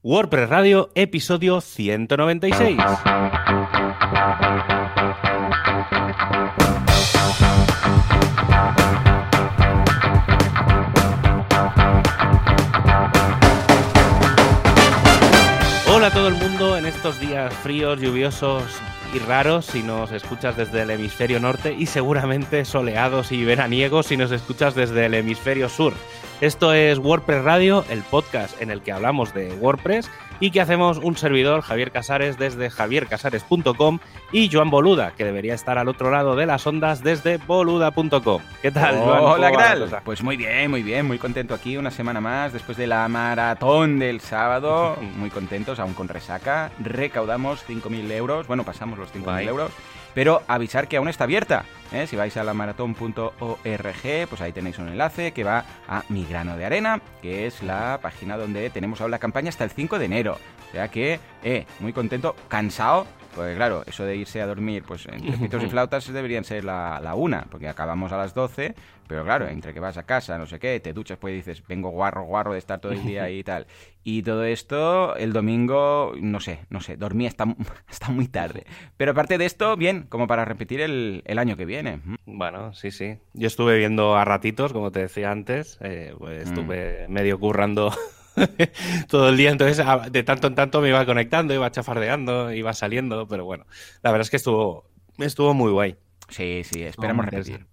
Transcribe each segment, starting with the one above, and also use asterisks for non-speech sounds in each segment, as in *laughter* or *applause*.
WordPress Radio, episodio 196. Hola a todo el mundo en estos días fríos, lluviosos y raros si nos escuchas desde el hemisferio norte y seguramente soleados y veraniegos si nos escuchas desde el hemisferio sur. Esto es WordPress Radio, el podcast en el que hablamos de WordPress y que hacemos un servidor, Javier Casares, desde javiercasares.com y Joan Boluda, que debería estar al otro lado de las ondas desde boluda.com. ¿Qué tal, Joan? Hola, ¿qué tal? Pues muy bien, muy bien, muy contento aquí una semana más después de la maratón del sábado. *laughs* Muy contentos, aún con resaca. Recaudamos 5.000 euros, bueno, pasamos los 5.000 euros pero avisar que aún está abierta. ¿eh? Si vais a la maratón.org, pues ahí tenéis un enlace que va a Mi Grano de Arena, que es la página donde tenemos ahora la campaña hasta el 5 de enero. O sea que, eh, muy contento, cansado, pues claro, eso de irse a dormir, pues entre *laughs* pitos y flautas deberían ser la, la, una, porque acabamos a las 12, pero claro, entre que vas a casa, no sé qué, te duchas, pues dices, vengo guarro, guarro de estar todo el día *laughs* ahí y tal. Y todo esto, el domingo, no sé, no sé, dormí hasta, *laughs* hasta muy tarde. Pero aparte de esto, bien, como para repetir el, el año que viene. Bueno, sí, sí. Yo estuve viendo a ratitos, como te decía antes, eh, pues mm. estuve medio currando *laughs* todo el día. Entonces, de tanto en tanto me iba conectando, iba chafardeando, iba saliendo, pero bueno, la verdad es que estuvo, estuvo muy guay. Sí, sí, esperamos repetir.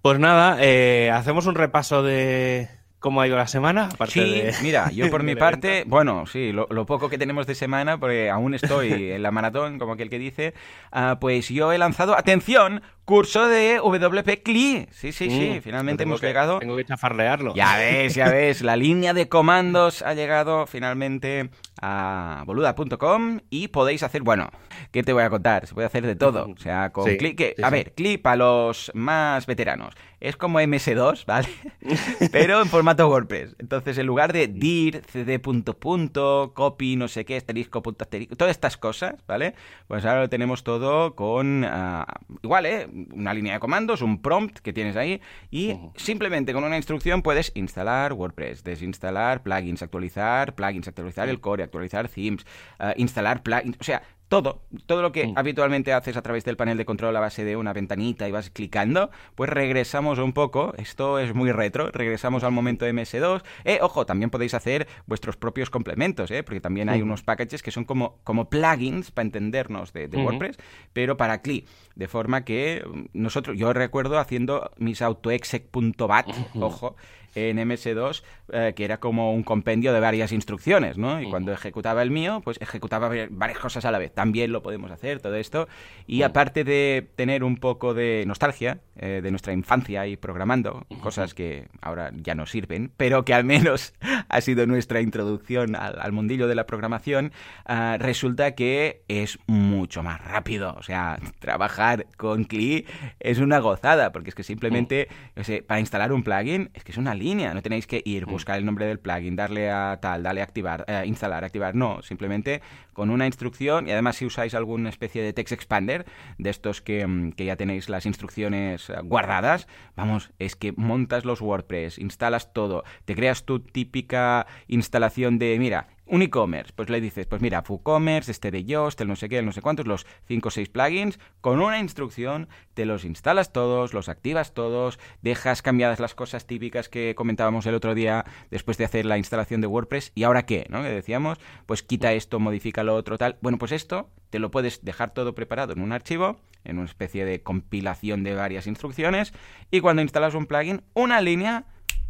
Pues nada, eh, hacemos un repaso de, ¿Cómo ha ido la semana? sí, *laughs* mira, yo por *laughs* mi parte, bueno, sí, lo, poco que tenemos de semana, porque aún estoy *laughs* en la maratón, como aquel que dice, uh, pues yo he lanzado, atención, curso de WP CLI. Sí, sí, sí, mm, finalmente hemos llegado. Tengo que chafarlearlo. Ya ves, ya ves, la línea de comandos ha llegado finalmente a boluda.com y podéis hacer, bueno, ¿qué te voy a contar? Se puede hacer de todo. O sea, con CLI, que, a ver, CLI para los más veteranos. Es como MS2, ¿vale? *laughs* Pero en formato WordPress. Entonces, en lugar de dir, cd punto punto, copy, no sé qué, asterisco, punto asterisco, todas estas cosas, ¿vale? Pues ahora lo tenemos todo con, uh, igual, ¿eh? Una línea de comandos, un prompt que tienes ahí y simplemente con una instrucción puedes instalar WordPress, desinstalar plugins, actualizar plugins, actualizar el core, actualizar themes, uh, instalar plugins, o sea, todo, todo lo que mm. habitualmente haces a través del panel de control a base de una ventanita y vas clicando, pues regresamos un poco, esto es muy retro, regresamos al momento MS2. Eh, ojo, también podéis hacer vuestros propios complementos, eh, porque también hay unos packages que son como, como plugins, para entendernos, de, WordPress, pero para CLI, de forma que mm, nosotros, yo recuerdo haciendo mis autoexec.bat, ojo, en MS2 eh, que era como un compendio de varias instrucciones, ¿no? Y cuando ejecutaba el mío, pues ejecutaba varias cosas a la vez. También lo podemos hacer, todo esto. Y aparte de tener un poco de nostalgia eh, de nuestra infancia y programando, cosas que ahora ya no sirven, pero que al menos *laughs* ha sido nuestra introducción al, mundillo de la programación, ah, resulta que es mucho más rápido. O sea, *laughs* trabajar con CLI es una gozada, porque es que simplemente, sé, para instalar un plugin, es que es una línea, no tenéis que ir, mm. buscar el nombre del plugin, darle a tal, darle a activar, eh, instalar, activar, no, simplemente con una instrucción y además si usáis alguna especie de text expander de estos que, mm, que ya tenéis las instrucciones eh, guardadas, vamos, es que montas los WordPress, instalas todo, te creas tu típica instalación de, mira, un e-commerce, pues le dices, pues mira, WooCommerce, este de Yoast, el no sé qué, el no sé cuántos, los 5 o 6 plugins, con una instrucción te los instalas todos, los activas todos, dejas cambiadas las cosas típicas que comentábamos el otro día después de hacer la instalación de WordPress, y ahora qué, ¿no? Que decíamos, pues quita esto, modifica lo otro, tal. Bueno, pues esto te lo puedes dejar todo preparado en un archivo, en una especie de compilación de varias instrucciones, y cuando instalas un plugin, una línea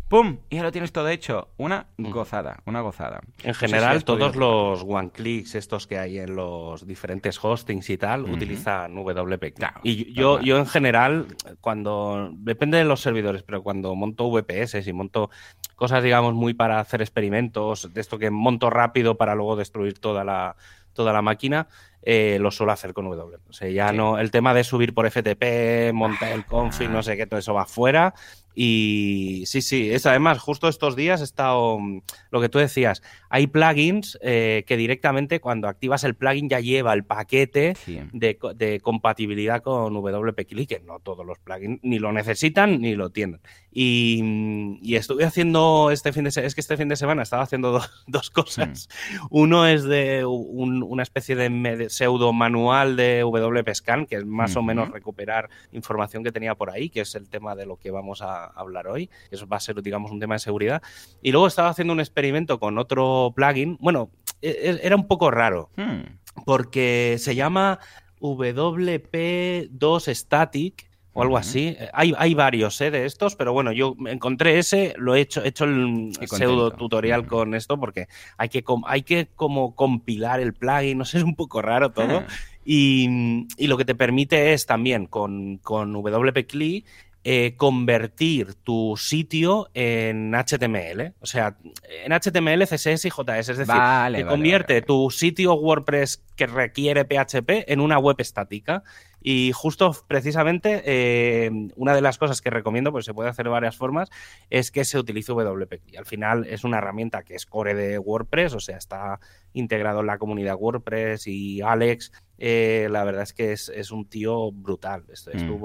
¡Pum! Y ya lo tienes todo hecho. Una gozada, una gozada. En general, todos los one-clicks estos que hay en los diferentes hostings y tal, utilizan WP. y yo, yo en general, cuando... Depende de los servidores, pero cuando monto VPS y monto cosas, digamos, muy para hacer experimentos, de esto que monto rápido para luego destruir toda la toda la máquina, eh, lo suelo hacer con W. O sea, ya no, el tema de subir por FTP, montar el config, no sé qué, todo eso va fuera. Y sí, sí, es además, justo estos días he estado, mm, lo que tú decías, hay plugins eh, que directamente cuando activas el plugin ya lleva el paquete de, compatibilidad con WP que no todos los plugins ni lo necesitan ni lo tienen. Y, mm, estuve haciendo este fin de semana, es que este fin de semana estaba haciendo *laughs* dos cosas. Hmm. Uno es de una especie de pseudo manual de WP Scan, que es más o menos recuperar información que tenía por ahí, que es el tema de lo que vamos a hablar hoy. Eso va a ser, digamos, un tema de seguridad. Y luego estaba haciendo un experimento con otro plugin. Bueno, e, e, era un poco raro, hmm. porque se llama WP2 Static o algo así. Hay, hay varios ¿eh? de estos, pero bueno, yo encontré ese, lo he hecho, he hecho el pseudo tutorial con esto porque hay que, hay que como compilar el plugin, no sé, es un poco raro todo. y, y, lo que te permite es también con, con WP CLI eh, convertir tu sitio en HTML. O sea, en HTML, CSS y JS. Es decir, te convierte tu sitio WordPress que requiere PHP en una web estática. Y justo precisamente eh, una de las cosas que recomiendo, pues se puede hacer de varias formas, es que se utilice WP. Y al final es una herramienta que es core de WordPress, o sea, está integrado en la comunidad WordPress y Alex, eh, la verdad es que es, un tío brutal. Mm.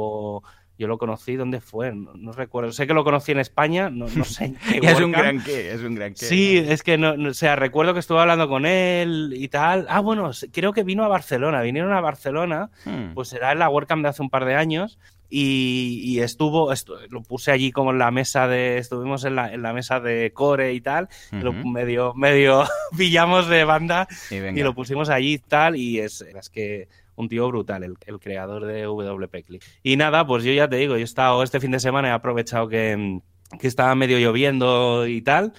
Yo lo conocí, ¿dónde fue? No, recuerdo. Sé que lo conocí en España, no, sé. *laughs* es un gran qué, es un gran qué. Sí, es que no, o sea, recuerdo que estuve hablando con él y tal. Ah, bueno, creo que vino a Barcelona. Vinieron a Barcelona, hmm. pues era en la WordCamp de hace un par de años. Y, estuvo, lo puse allí como en la mesa de, estuvimos en la, en la mesa de core y tal, lo medio, medio *laughs* pillamos de banda y, y, lo pusimos allí y tal, y es, es que un tío brutal, el, creador de WP Click. Y nada, pues yo ya te digo, yo he estado este fin de semana, he aprovechado que que estaba medio lloviendo y tal,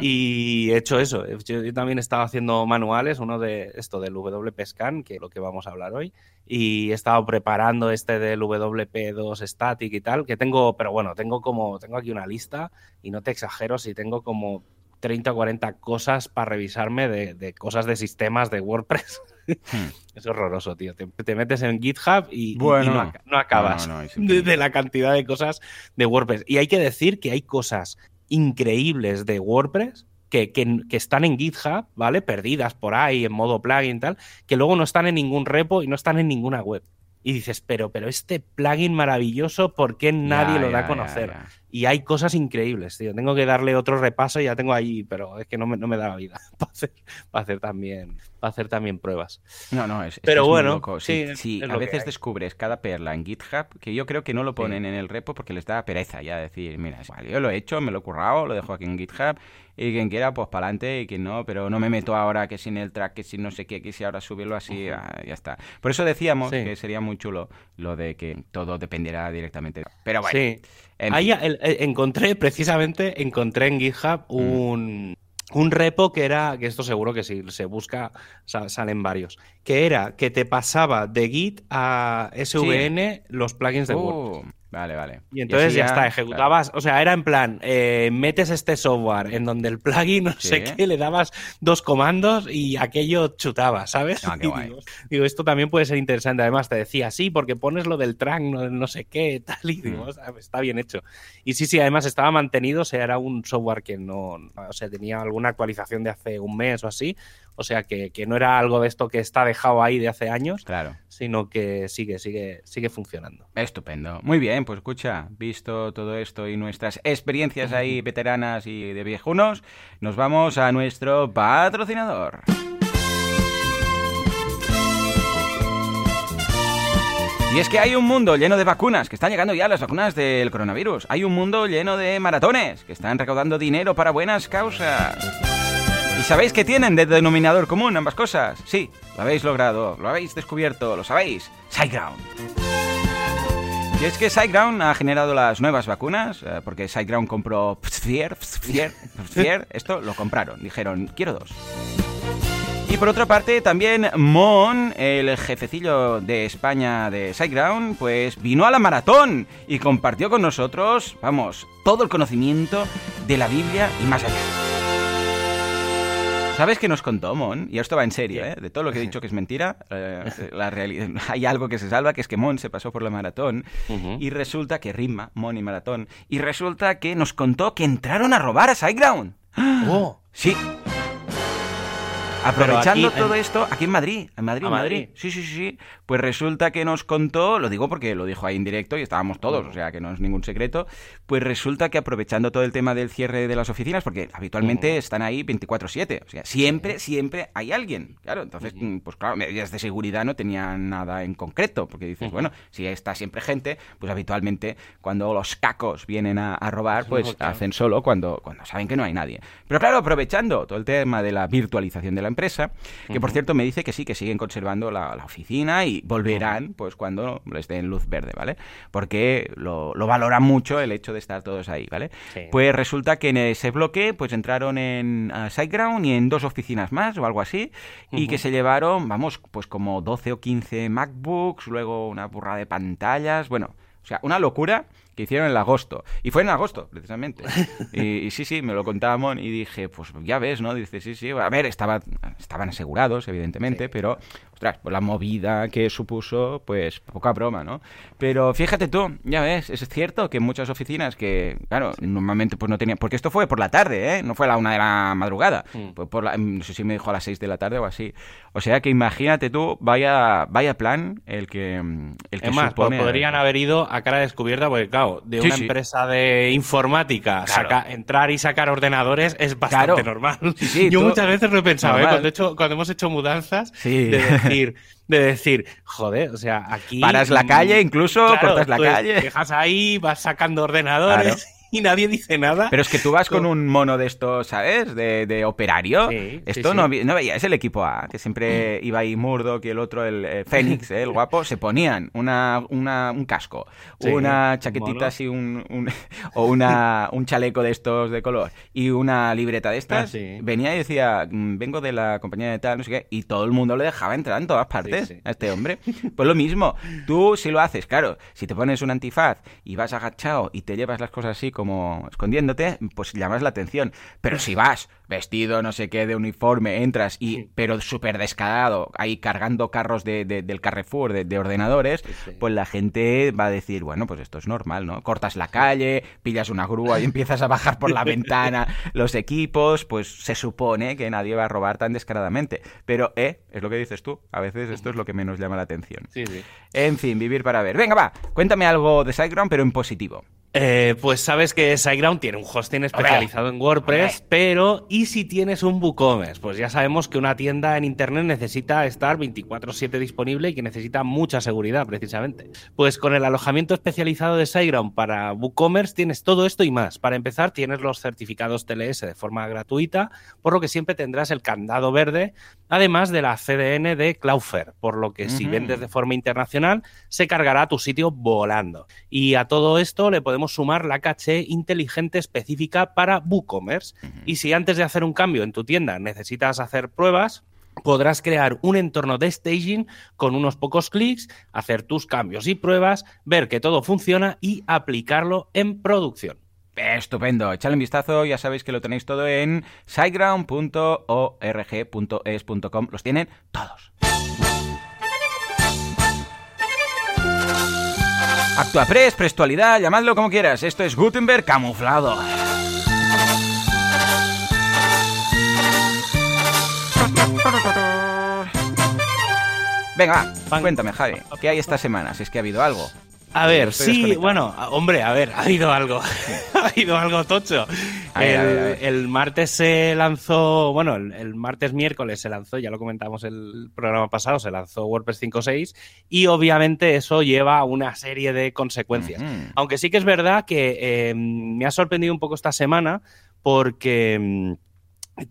y he hecho eso. Yo, también he estado haciendo manuales, uno de esto del WP Scan, que es lo que vamos a hablar hoy, y he estado preparando este del WP2 Static y tal, que tengo, pero bueno, tengo como, tengo aquí una lista, y no te exagero si tengo como 30 o 40 cosas para revisarme de, de cosas de sistemas de WordPress. *laughs* *laughs* Es horroroso, tío. Te, metes en GitHub y, no, acabas de, la cantidad de cosas de WordPress. Y hay que decir que hay cosas increíbles de WordPress que, que, están en GitHub, ¿vale? Perdidas por ahí, en modo plugin y tal, que luego no están en ningún repo y no están en ninguna web. Y dices, pero, pero este plugin maravilloso, ¿por qué nadie lo da a conocer? Y hay cosas increíbles, tío. Tengo que darle otro repaso y ya tengo ahí, pero es que no me, no me da la vida *laughs* para hacer, para hacer, también, para hacer también pruebas. No, no, es, pero bueno, sí, sí, a veces descubres cada perla en GitHub, que yo creo que no lo ponen en el repo porque les da pereza ya decir, mira, yo lo he hecho, me lo he currado, lo dejo aquí en GitHub y quien quiera, pues para adelante y quien no, pero no me meto ahora que sin el track, que si no sé qué, que si ahora subirlo así, ah, ya está. Por eso decíamos que sería muy chulo lo de que todo dependiera directamente. Pero bueno. Sí. Ahí encontré, precisamente, encontré en GitHub mm. un, un repo que era, que esto seguro que si se busca salen varios, que era que te pasaba de Git a SVN los plugins de WordPress. Uh. Vale, vale. Y entonces ya, está, ejecutabas, o sea, era en plan, eh, metes este software en donde el plugin, no sé qué, le dabas dos comandos y aquello chutaba, ¿sabes? Ah, qué *laughs* guay. Digo, esto también puede ser interesante. Además, te decía, sí, porque pones lo del track, no, sé qué, *laughs* tal, y digo, mm. está bien hecho. Y sí, sí, además estaba mantenido, o sea, era un software que no, o sea, tenía alguna actualización de hace un mes o así, o sea que, no era algo de esto que está dejado ahí de hace años, claro. sino que sigue, sigue, sigue funcionando. Estupendo. Muy bien, pues escucha, visto todo esto y nuestras experiencias ahí *laughs* veteranas y de viejunos, nos vamos a nuestro patrocinador. Y es que hay un mundo lleno de vacunas, que están llegando ya las vacunas del coronavirus. Hay un mundo lleno de maratones, que están recaudando dinero para buenas causas. ¿Y sabéis qué tienen de denominador común ambas cosas? Sí, lo habéis logrado, lo habéis descubierto, lo sabéis. SiteGround. Y es que SiteGround ha generado las nuevas vacunas, eh, porque SiteGround compró Pfizer, *laughs* esto lo compraron, dijeron, quiero dos. Y por otra parte, también Mon, el jefecillo de España de SiteGround, pues vino a la maratón y compartió con nosotros, vamos, todo el conocimiento de la Biblia y más allá. ¿Sabes qué nos contó Mon? Y esto va en serio, ¿eh? De todo lo que he dicho que es mentira, eh, *laughs* la realidad, hay algo que se salva, que es que Mon se pasó por la maratón y resulta que rima, Mon y maratón, y resulta que nos contó que entraron a robar a Sideground. Oh. Sí, *laughs* Aprovechando todo esto, aquí en Madrid, en Madrid, Madrid. Sí, sí, sí, sí. Pues resulta que nos contó, lo digo porque lo dijo ahí en directo y estábamos todos, o sea que no es ningún secreto, pues resulta que aprovechando todo el tema del cierre de las oficinas, porque habitualmente están ahí 24/7, o sea, siempre, siempre hay alguien. Claro, entonces, pues claro, medidas de seguridad no tenían nada en concreto, porque dices, bueno, si está siempre gente, pues habitualmente cuando los cacos vienen a, robar, pues hacen solo cuando, cuando saben que no hay nadie. Pero claro, aprovechando todo el tema de la virtualización de la empresa, que por cierto me dice que sí, que siguen conservando la, oficina y volverán pues cuando les den luz verde, ¿vale? Porque lo, lo valoran mucho el hecho de estar todos ahí, ¿vale? Pues resulta que en ese bloque pues entraron en SiteGround y en dos oficinas más o algo así y que se llevaron, vamos, pues como 12 o 15 MacBooks, luego una burra de pantallas, bueno, o sea, una locura que hicieron en agosto. Y fue en agosto, precisamente. *laughs* Y, sí, sí, me lo contábamos y dije, pues ya ves, ¿no? Dice, sí, sí, a ver, estaba, estaban asegurados, evidentemente, pero pues la movida que supuso, pues poca broma, ¿no? Pero fíjate tú, ya ves, es cierto que muchas oficinas que, claro, normalmente pues no tenían, porque esto fue por la tarde, ¿eh? No fue a la una de la madrugada, mm. por la, no sé si me dijo a las seis de la tarde o así. O sea que imagínate tú, vaya, vaya plan el que, el que es más, podrían haber ido a cara descubierta, porque claro, de una empresa de informática, entrar y sacar ordenadores es bastante normal. Yo muchas veces lo he pensado, ¿eh? cuando, hecho, cuando hemos hecho mudanzas, de de decir, joder, o sea, aquí... Paras la calle, incluso cortas la calle. Dejas ahí, vas sacando ordenadores *laughs* y nadie dice nada. Pero es que tú vas con un mono de estos, ¿sabes? De, operario. Esto No, no veías el equipo A, que siempre *clears throat* iba ahí Murdoch y el otro, el, Fénix, ¿eh? *laughs* el guapo, se ponían una, un casco, una chaquetita así, un, *laughs* o una, un chaleco de estos de color y una libreta de estas. Ah, venía y decía, mm, vengo de la compañía de tal, no sé qué, y todo el mundo le dejaba entrar en todas partes a este hombre. *laughs* Pues lo mismo, tú si lo haces, claro, si te pones un antifaz y vas agachado y te llevas las cosas así como escondiéndote, pues llamas la atención. Pero si vas vestido, no sé qué, de uniforme, entras y, pero súper descarado, ahí cargando carros de, del Carrefour, de, ordenadores, pues la gente va a decir, bueno, pues esto es normal, ¿no? Cortas la calle, pillas una grúa y empiezas a bajar por la *laughs* ventana los equipos, pues se supone que nadie va a robar tan descaradamente. Pero, eh, es lo que dices tú, a veces esto es lo que menos llama la atención. Sí, sí. En fin, vivir para ver. Venga, va, cuéntame algo de SiteGround, pero en positivo. Eh, pues sabes que SiteGround tiene un hosting especializado en WordPress, pero ¿y si tienes un WooCommerce? Pues ya sabemos que una tienda en Internet necesita estar 24/7 disponible y que necesita mucha seguridad, precisamente. Pues con el alojamiento especializado de SiteGround para WooCommerce tienes todo esto y más. Para empezar, tienes los certificados TLS de forma gratuita, por lo que siempre tendrás el candado verde, además de la CDN de Cloudflare, por lo que si vendes de forma internacional, se cargará tu sitio volando. Y a todo esto le podemos sumar la caché inteligente específica para WooCommerce. Y si antes de hacer un cambio en tu tienda necesitas hacer pruebas, podrás crear un entorno de staging con unos pocos clics, hacer tus cambios y pruebas, ver que todo funciona y aplicarlo en producción. Estupendo, echadle un vistazo, ya sabéis que lo tenéis todo en siteground.org.es.com, los tienen todos. Actuapress, Prestualidad, llamadlo como quieras. Esto es Gutenberg camuflado. Venga, cuéntame, Javi, ¿qué hay esta semana? Si es que ha habido algo. A ver, sí, bueno, hombre, a ver, *laughs* ha habido algo. *laughs* ha habido algo tocho. el, martes se lanzó, bueno, el, martes miércoles se lanzó, ya lo comentamos el programa pasado, se lanzó WordPress 5.6 y obviamente eso lleva una serie de consecuencias. Aunque sí que es verdad que em, me ha sorprendido un poco esta semana porque em,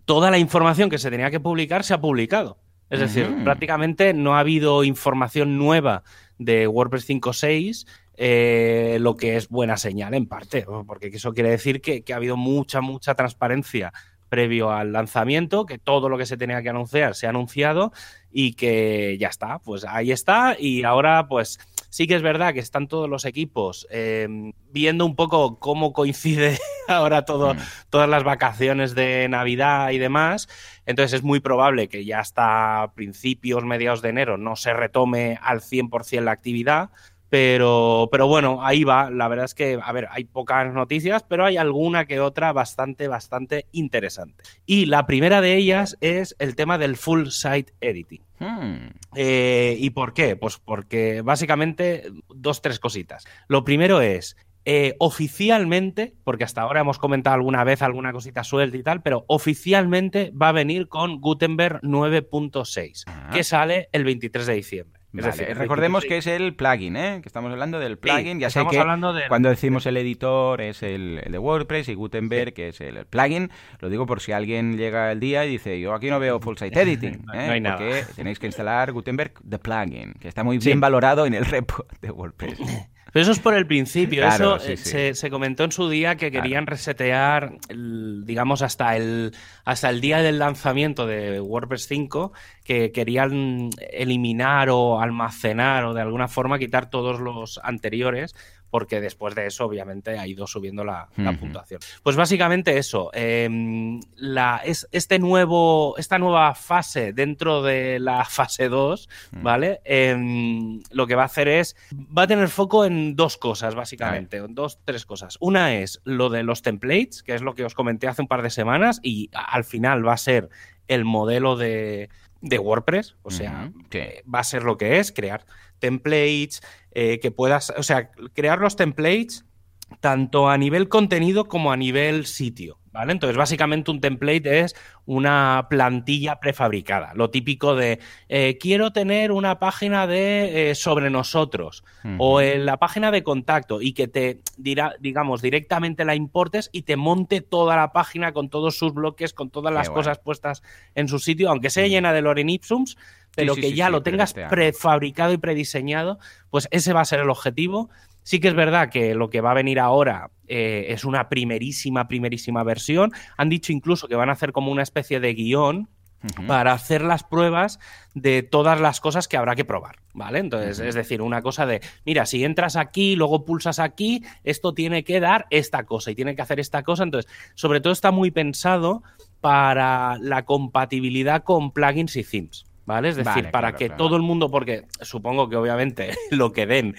toda la información que se tenía que publicar se ha publicado. Es decir, prácticamente no ha habido información nueva de WordPress 5.6, eh, lo que es buena señal en parte, porque eso quiere decir que, ha habido mucha, mucha transparencia previo al lanzamiento, que todo lo que se tenía que anunciar se ha anunciado y que ya está, pues ahí está y ahora pues Sí que es verdad que están todos los equipos eh, viendo un poco cómo coincide *laughs* ahora todo, mm. todas las vacaciones de Navidad y demás. Entonces es muy probable que ya hasta principios, mediados de enero no se retome al 100% la actividad. Pero, pero bueno, ahí va. La verdad es que, a ver, hay pocas noticias, pero hay alguna que otra bastante, bastante interesante. Y la primera de ellas es el tema del full site editing. Hmm. Eh, ¿Y por qué? Pues porque básicamente dos, tres cositas. Lo primero es, eh, oficialmente, porque hasta ahora hemos comentado alguna vez alguna cosita suelta y tal, pero oficialmente va a venir con Gutenberg 9.6, que sale el 23 de diciembre recordemos que es el plugin, ¿eh? que estamos hablando del plugin. ya sé que hablando cuando decimos el editor es el, de WordPress y Gutenberg, que es el, plugin. Lo digo por si alguien llega el día y dice, yo aquí no veo full site editing. *laughs* ¿eh? no hay nada. Porque tenéis que instalar Gutenberg, the plugin, que está muy bien valorado en el repo de WordPress. *laughs* Pero eso es por el principio. eso eh, Se, comentó en su día que querían resetear, digamos, hasta el, hasta el día del lanzamiento de WordPress 5, que querían eliminar o almacenar o de alguna forma quitar todos los anteriores porque después de eso, obviamente, ha ido subiendo la, puntuación. Pues básicamente eso. Em, la, es, este nuevo, esta nueva fase dentro de la *laughs* fase 2, mm. ¿vale? Em, lo que va a hacer es. Va a tener foco en dos cosas, básicamente. En dos, tres cosas. Una es lo de los templates, que es lo que os comenté hace un par de semanas, y al final va a ser el modelo de, de WordPress, o sea, que va a ser lo que es, crear templates, eh, que puedas, o sea, crear los templates tanto a nivel contenido como a nivel sitio, ¿vale? Entonces, básicamente un template es una plantilla prefabricada, lo típico de eh, quiero tener una página de eh, sobre nosotros o en la página de contacto y que te dirá, digamos, directamente la importes y te monte toda la página con todos sus bloques, con todas las cosas puestas en su sitio, aunque sea llena de Loren Ipsums, pero que ya lo tengas prefabricado y prediseñado, pues ese va a ser el objetivo. Sí que es verdad que lo que va a venir ahora eh, es una primerísima, primerísima versión. Han dicho incluso que van a hacer como una especie de guion para hacer las pruebas de todas las cosas que habrá que probar, ¿vale? Entonces, es decir, una cosa de, mira, si entras aquí, luego pulsas aquí, esto tiene que dar esta cosa y tiene que hacer esta cosa. Entonces, sobre todo está muy pensado para la compatibilidad con plugins y themes. ¿Vale? Es decir, para que todo el mundo, porque supongo que obviamente *laughs* lo que den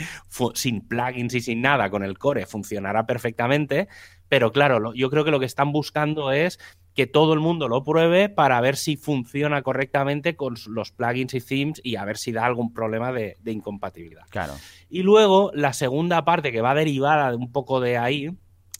sin plugins y sin nada con el core funcionará perfectamente, pero claro, yo creo que lo que están buscando es que todo el mundo lo pruebe para ver si funciona correctamente con los plugins y themes y a ver si da algún problema de, de incompatibilidad. Claro. Y luego, la segunda parte que va derivada de un poco de ahí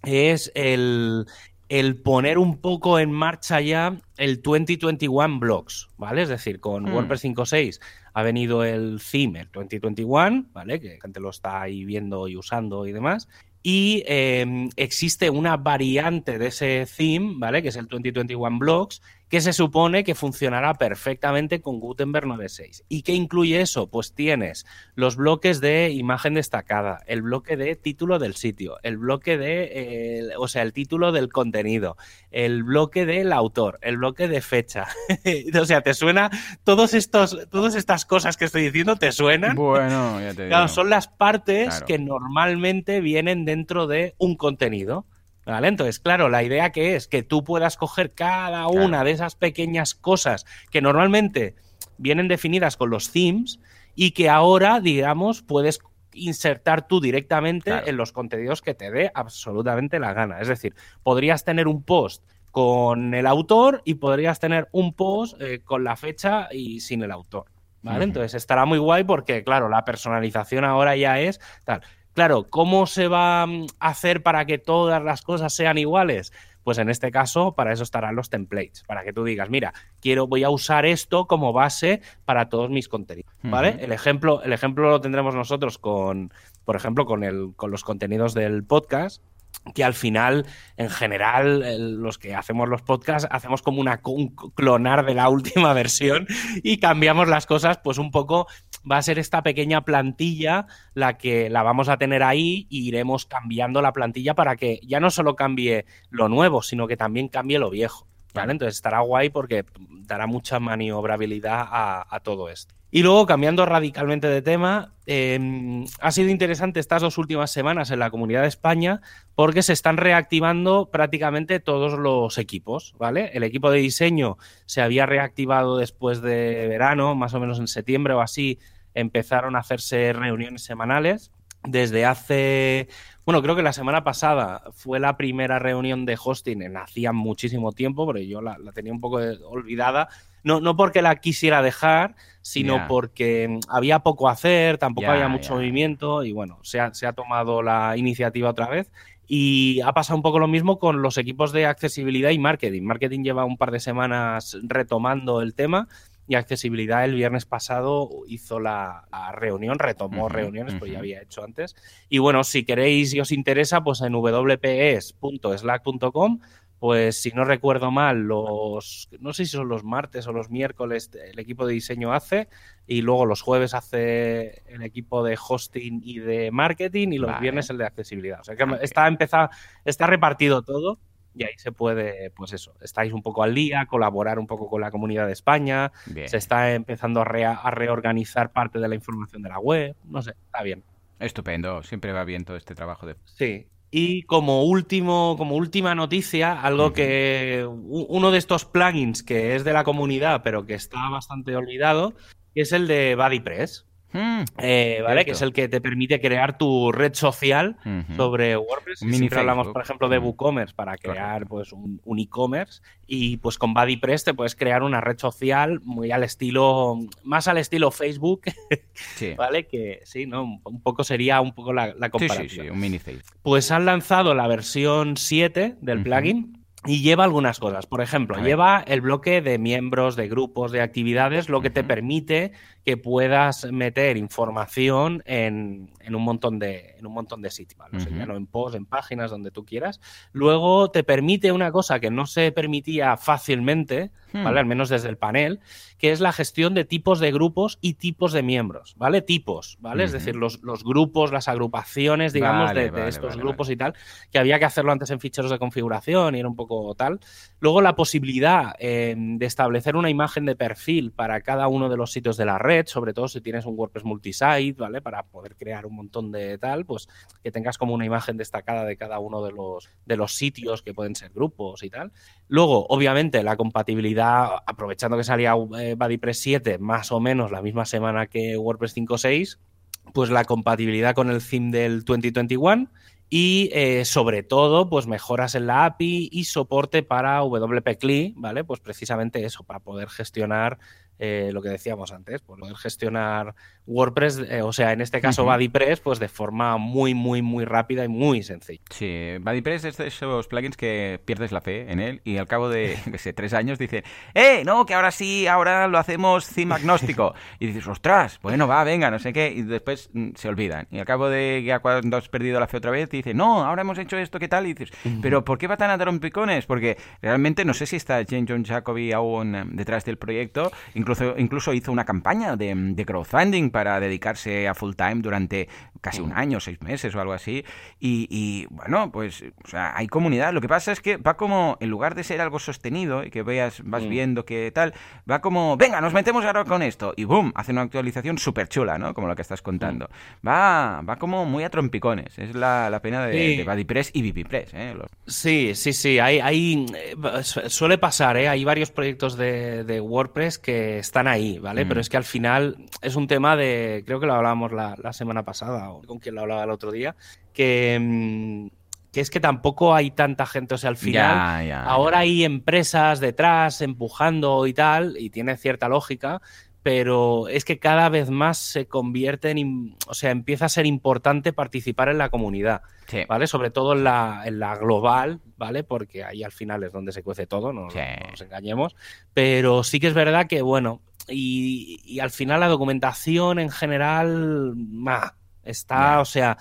es el, el poner un poco en marcha ya el 2021 Blocks, ¿vale? Es decir, con hmm. WordPress 5.6 ha venido el theme, el 2021, ¿vale? Que gente lo está ahí viendo y usando y demás. Y em, existe una variante de ese theme, ¿vale? Que es el 2021 Blocks, que se supone que funcionará perfectamente con Gutenberg 9.6. ¿Y qué incluye eso? Pues tienes los bloques de imagen destacada, el bloque de título del sitio, el bloque de, o sea, el título del contenido, el bloque del autor, el bloque de fecha. *laughs* o sea, ¿te suena? Todos estos, todas estas cosas que estoy diciendo, ¿te suenan? Bueno, ya te digo. Claro, son las partes que normalmente vienen dentro de un contenido. ¿Vale? Entonces, claro, la idea que es que tú puedas coger cada una de esas pequeñas cosas que normalmente vienen definidas con los themes y que ahora, digamos, puedes insertar tú directamente en los contenidos que te dé absolutamente la gana. Es decir, podrías tener un post con el autor y podrías tener un post eh, con la fecha y sin el autor. ¿Vale? Entonces estará muy guay porque, claro, la personalización ahora ya es tal. Claro, ¿cómo se va mm, a hacer para que todas las cosas sean iguales? Pues en este caso, para eso estarán los templates, para que tú digas, mira, quiero, voy a usar esto como base para todos mis contenidos. ¿Vale? el, ejemplo, el ejemplo lo tendremos nosotros con, por ejemplo, con, el, con los contenidos del podcast que al final, en general, los que hacemos los podcasts, hacemos como una, un clonar de la *laughs* última versión y cambiamos las cosas, pues un poco va a ser esta pequeña plantilla la que la vamos a tener ahí y iremos cambiando la plantilla para que ya no solo cambie lo nuevo, sino que también cambie lo viejo. Entonces estará guay porque dará mucha maniobrabilidad a, todo esto. Y luego, cambiando radicalmente de tema, em, ha sido interesante estas dos últimas semanas en la comunidad de España porque se están reactivando prácticamente todos los equipos, ¿vale? El equipo de diseño se había reactivado después de verano, más o menos en septiembre o así, empezaron a hacerse reuniones semanales. Desde hace bueno, creo que la semana pasada fue la primera reunión de hosting en hacía muchísimo tiempo, pero yo la, tenía un poco olvidada. No, no porque la quisiera dejar, sino porque había poco a hacer, tampoco había mucho movimiento y bueno, se ha, se ha tomado la iniciativa otra vez. Y ha pasado un poco lo mismo con los equipos de accesibilidad y marketing. Marketing lleva un par de semanas retomando el tema y accesibilidad el viernes pasado hizo la, reunión, retomó reuniones, pues ya había hecho antes. Y bueno, si queréis y os interesa, pues en wpes.slack.com, pues si no recuerdo mal, los, no sé si son los martes o los miércoles, el equipo de diseño hace, y luego los jueves hace el equipo de hosting y de marketing, y los viernes el de accesibilidad. O sea que está empezado, está repartido todo y ahí se puede, pues eso, estáis un poco al día, colaborar un poco con la comunidad de España, se está empezando a, a, reorganizar parte de la información de la web, no sé, está bien. Estupendo, siempre va bien todo este trabajo de... Sí, y como último, como última noticia, algo que uno de estos plugins que es de la comunidad, pero que está bastante olvidado, es el de BuddyPress. Hmm. Eh, ¿Vale? Que es el que te permite crear tu red social sobre WordPress. Siempre hablamos, por ejemplo, de WooCommerce para crear pues, un, e-commerce. Y pues con BuddyPress te puedes crear una red social muy al estilo, más al estilo Facebook, *laughs* ¿vale? Que sí, ¿no? Un poco sería un poco la, la comparación. Sí, sí, un mini Facebook. Pues han lanzado la versión 7 del plugin y lleva algunas cosas. Por ejemplo, lleva el bloque de miembros, de grupos, de actividades, lo que te permite que puedas meter información en, un, montón de, en un montón de sitios, en posts, en páginas, donde tú quieras. Luego te permite una cosa que no se permitía fácilmente, hmm. ¿vale? Al menos desde el panel, que es la gestión de tipos de grupos y tipos de miembros, ¿vale? Tipos, ¿vale? Es decir, los, los, grupos, las agrupaciones, digamos, de, estos grupos y tal, que había que hacerlo antes en ficheros de configuración y era un poco tal. Luego la posibilidad eh, de establecer una imagen de perfil para cada uno de los sitios de la red, sobre todo si tienes un WordPress multisite, ¿vale? Para poder crear un montón de tal, pues que tengas como una imagen destacada de cada uno de los, de los sitios que pueden ser grupos y tal. Luego, obviamente, la compatibilidad, aprovechando que salía eh, BuddyPress 7 más o menos la misma semana que WordPress 5.6, pues la compatibilidad con el theme del 2021 y eh, sobre todo pues mejoras en la API y soporte para WP CLI, ¿vale? Pues precisamente eso, para poder gestionar eh, lo que decíamos antes, poder gestionar WordPress, eh, o sea, en este caso BuddyPress, pues de forma muy, muy, muy rápida y muy sencilla. Sí, BuddyPress es de esos plugins que pierdes la fe en él y al cabo de, *laughs* sé, tres años dice, ¡eh! No, que ahora sí, ahora lo hacemos theme agnóstico. *laughs* y dices, ¡ostras! Bueno, va, venga, no sé qué. Y después mm, se olvidan. Y al cabo de ya cuando has perdido la fe otra vez, dice, no, ahora hemos hecho esto, ¿qué tal? Y dices, ¿pero por qué va tan a trompicones? Porque realmente no sé si está Jane John Jacoby aún eh, detrás del proyecto. Incluso, incluso hizo una campaña de, de crowdfunding para dedicarse a full time durante casi un año, seis meses o algo así. Y, bueno, pues o sea, hay comunidad. Lo que pasa es que va como, en lugar de ser algo sostenido y que veas, vas viendo que tal, va como, venga, nos metemos ahora con esto. Y boom, hace una actualización súper chula, ¿no? Como la que estás contando. Va, va como muy a trompicones. Es la, la pena de, sí. BuddyPress y VPPress, ¿eh? Sí, sí, sí. Hay, hay, eh, suele pasar, ¿eh? Hay varios proyectos de, de WordPress que están ahí, ¿vale? Pero es que al final es un tema de creo que lo hablábamos la, semana pasada, o con quien lo hablaba el otro día, que, mm, que es que tampoco hay tanta gente, o sea, al final, ahora hay empresas detrás empujando y tal, y tiene cierta lógica, pero es que cada vez más se convierte en, o sea, empieza a ser importante participar en la comunidad, ¿vale? Sobre todo en la, en la, global, ¿vale? Porque ahí al final es donde se cuece todo, no, nos engañemos, pero sí que es verdad que, bueno, y, al final la documentación en general, está, o sea,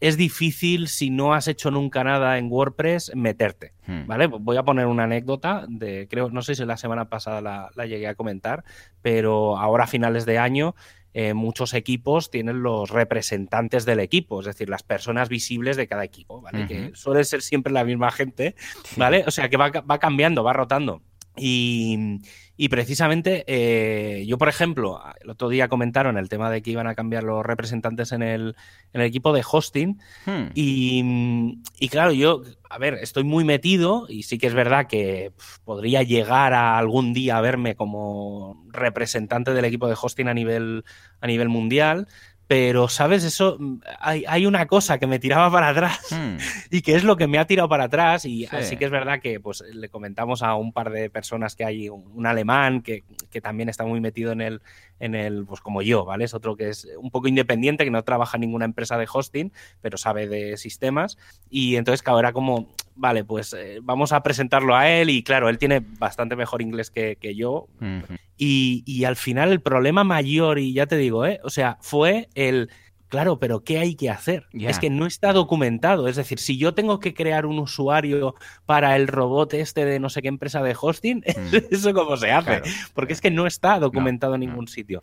es difícil si no has hecho nunca nada en WordPress meterte, hmm. ¿vale? Voy a poner una anécdota de, creo, no sé si la semana pasada la, llegué a comentar, pero ahora a finales de año eh, muchos equipos tienen los representantes del equipo, es decir, las personas visibles de cada equipo, ¿vale? Que suele ser siempre la misma gente, ¿vale? O sea, que va, va cambiando, va rotando. Y, y precisamente, eh, yo, por ejemplo, el otro día comentaron el tema de que iban a cambiar los representantes en el, en el equipo de hosting. Hmm. Y, y, claro, yo, a ver, estoy muy metido y sí que es verdad que podría llegar a algún día a verme como representante del equipo de hosting a nivel, a nivel mundial. Pero, ¿sabes? Eso, hay, hay, una cosa que me tiraba para atrás hmm. *laughs* y que es lo que me ha tirado para atrás. Y así que es verdad que pues, le comentamos a un par de personas que hay, un, alemán que, que, también está muy metido en el, en el, pues como yo, ¿vale? Es otro que es un poco independiente, que no trabaja en ninguna empresa de hosting, pero sabe de sistemas. Y entonces, claro, era como, vale, pues eh, vamos a presentarlo a él y claro, él tiene bastante mejor inglés que, que yo. y, y, al final el problema mayor, y ya te digo, ¿eh? o sea, fue el... Claro, pero ¿qué hay que hacer? Es que no está documentado. Es decir, si yo tengo que crear un usuario para el robot este de no sé qué empresa de hosting, *laughs* mm. ¿eso cómo se hace? Porque es que no está documentado en ningún sitio.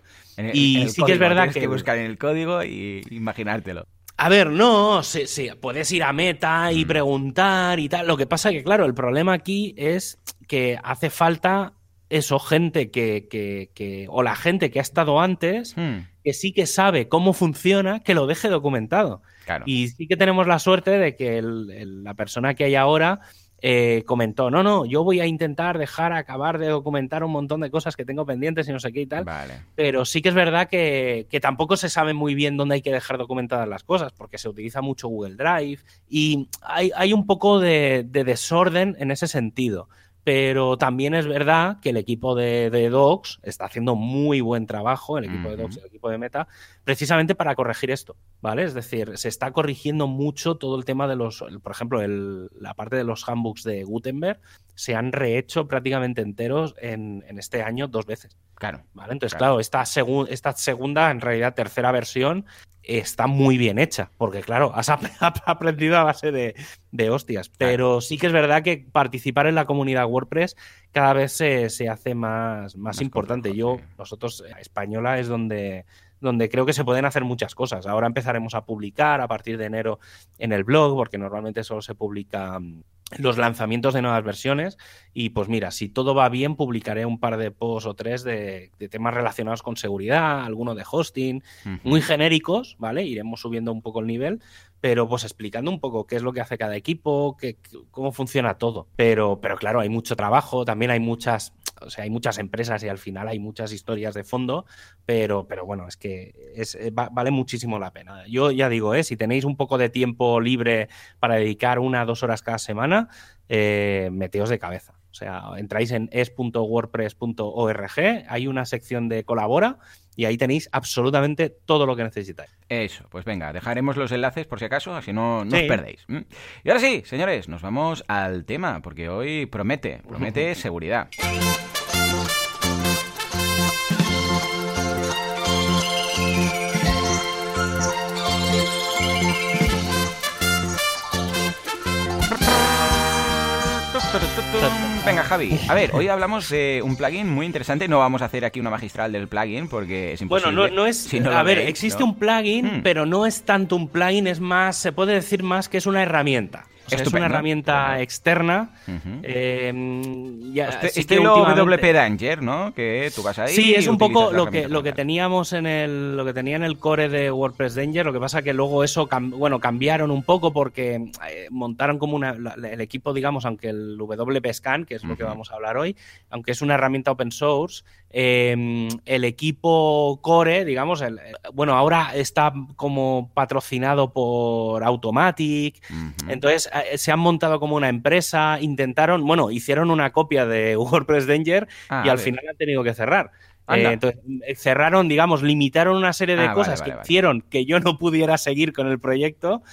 y sí que es verdad que... que buscar en el código y imaginártelo. A ver, no, sí, sí, puedes ir a meta y mm. preguntar y tal. Lo que pasa que, claro, el problema aquí es que hace falta eso, gente que, que, que o la gente que ha estado antes, hmm. que sí que sabe cómo funciona, que lo deje documentado. Y sí que tenemos la suerte de que la persona que hay ahora eh, comentó, no, no, yo voy a intentar dejar acabar de documentar un montón de cosas que tengo pendientes y no sé qué y tal. Pero sí que es verdad que, tampoco se sabe muy bien dónde hay que dejar documentadas las cosas, porque se utiliza mucho Google Drive y hay, un poco de desorden en ese sentido pero también es verdad que el equipo de, de Docs está haciendo muy buen trabajo, el equipo de Docs y el equipo de Meta, precisamente para corregir esto, ¿vale? Es decir, se está corrigiendo mucho todo el tema de los, por ejemplo, la parte de los handbooks de Gutenberg se han rehecho prácticamente enteros en, este año dos veces. Claro. ¿vale? Entonces, claro, esta, esta segunda, en realidad tercera versión, está muy bien hecha, porque claro, has *laughs* aprendido a base de, hostias. Pero sí que es verdad que participar en la comunidad WordPress cada vez se, hace más, más, importante. Yo, nosotros, eh, Española es donde, donde creo que se pueden hacer muchas cosas. Ahora empezaremos a publicar a partir de enero en el blog, porque normalmente solo se publica mm, los lanzamientos de nuevas versiones y pues mira, si todo va bien publicaré un par de posts o tres de, temas relacionados con seguridad, alguno de hosting, muy genéricos, ¿vale? Iremos subiendo un poco el nivel, pero pues explicando un poco qué es lo que hace cada equipo, qué, cómo funciona todo. Pero, pero claro, hay mucho trabajo, también hay muchas, o sea, hay muchas empresas y al final hay muchas historias de fondo, pero, pero bueno, es que es, eh, vale muchísimo la pena. Yo ya digo, ¿eh? si tenéis un poco de tiempo libre para dedicar una o dos horas cada semana, eh, meteos de cabeza. O sea, entráis en es.wordpress.org, hay una sección de colabora y ahí tenéis absolutamente todo lo que necesitáis. Eso, pues venga, dejaremos los enlaces por si acaso, así no, no os perdéis. Y ahora sí, señores, nos vamos al tema, porque hoy promete, promete *laughs* seguridad. Venga, Javi. A ver, hoy hablamos de un plugin muy interesante. No vamos a hacer aquí una magistral del plugin porque es imposible. Bueno, no, es. a ver, existe un plugin, hmm. pero no es tanto un plugin, es más, se puede decir más que es una herramienta es una herramienta externa. eh, ya, este, estilo WP Danger, ¿no? Que tú vas ahí. Sí, es un poco lo que, lo que teníamos en el. Lo que tenía en el core de WordPress Danger. Lo que pasa que luego eso bueno, cambiaron un poco porque eh, montaron como una. el equipo, digamos, aunque el WP Scan, que es lo que vamos a hablar hoy, aunque es una herramienta open source, eh, el equipo core, digamos, el, bueno, ahora está como patrocinado por Automatic. Entonces eh, se han montado como una empresa, intentaron, bueno, hicieron una copia de *laughs* WordPress Danger ah, y al final han tenido que cerrar. Eh, entonces, eh, cerraron, digamos, limitaron una serie de ah, cosas que hicieron que yo no pudiera seguir con el proyecto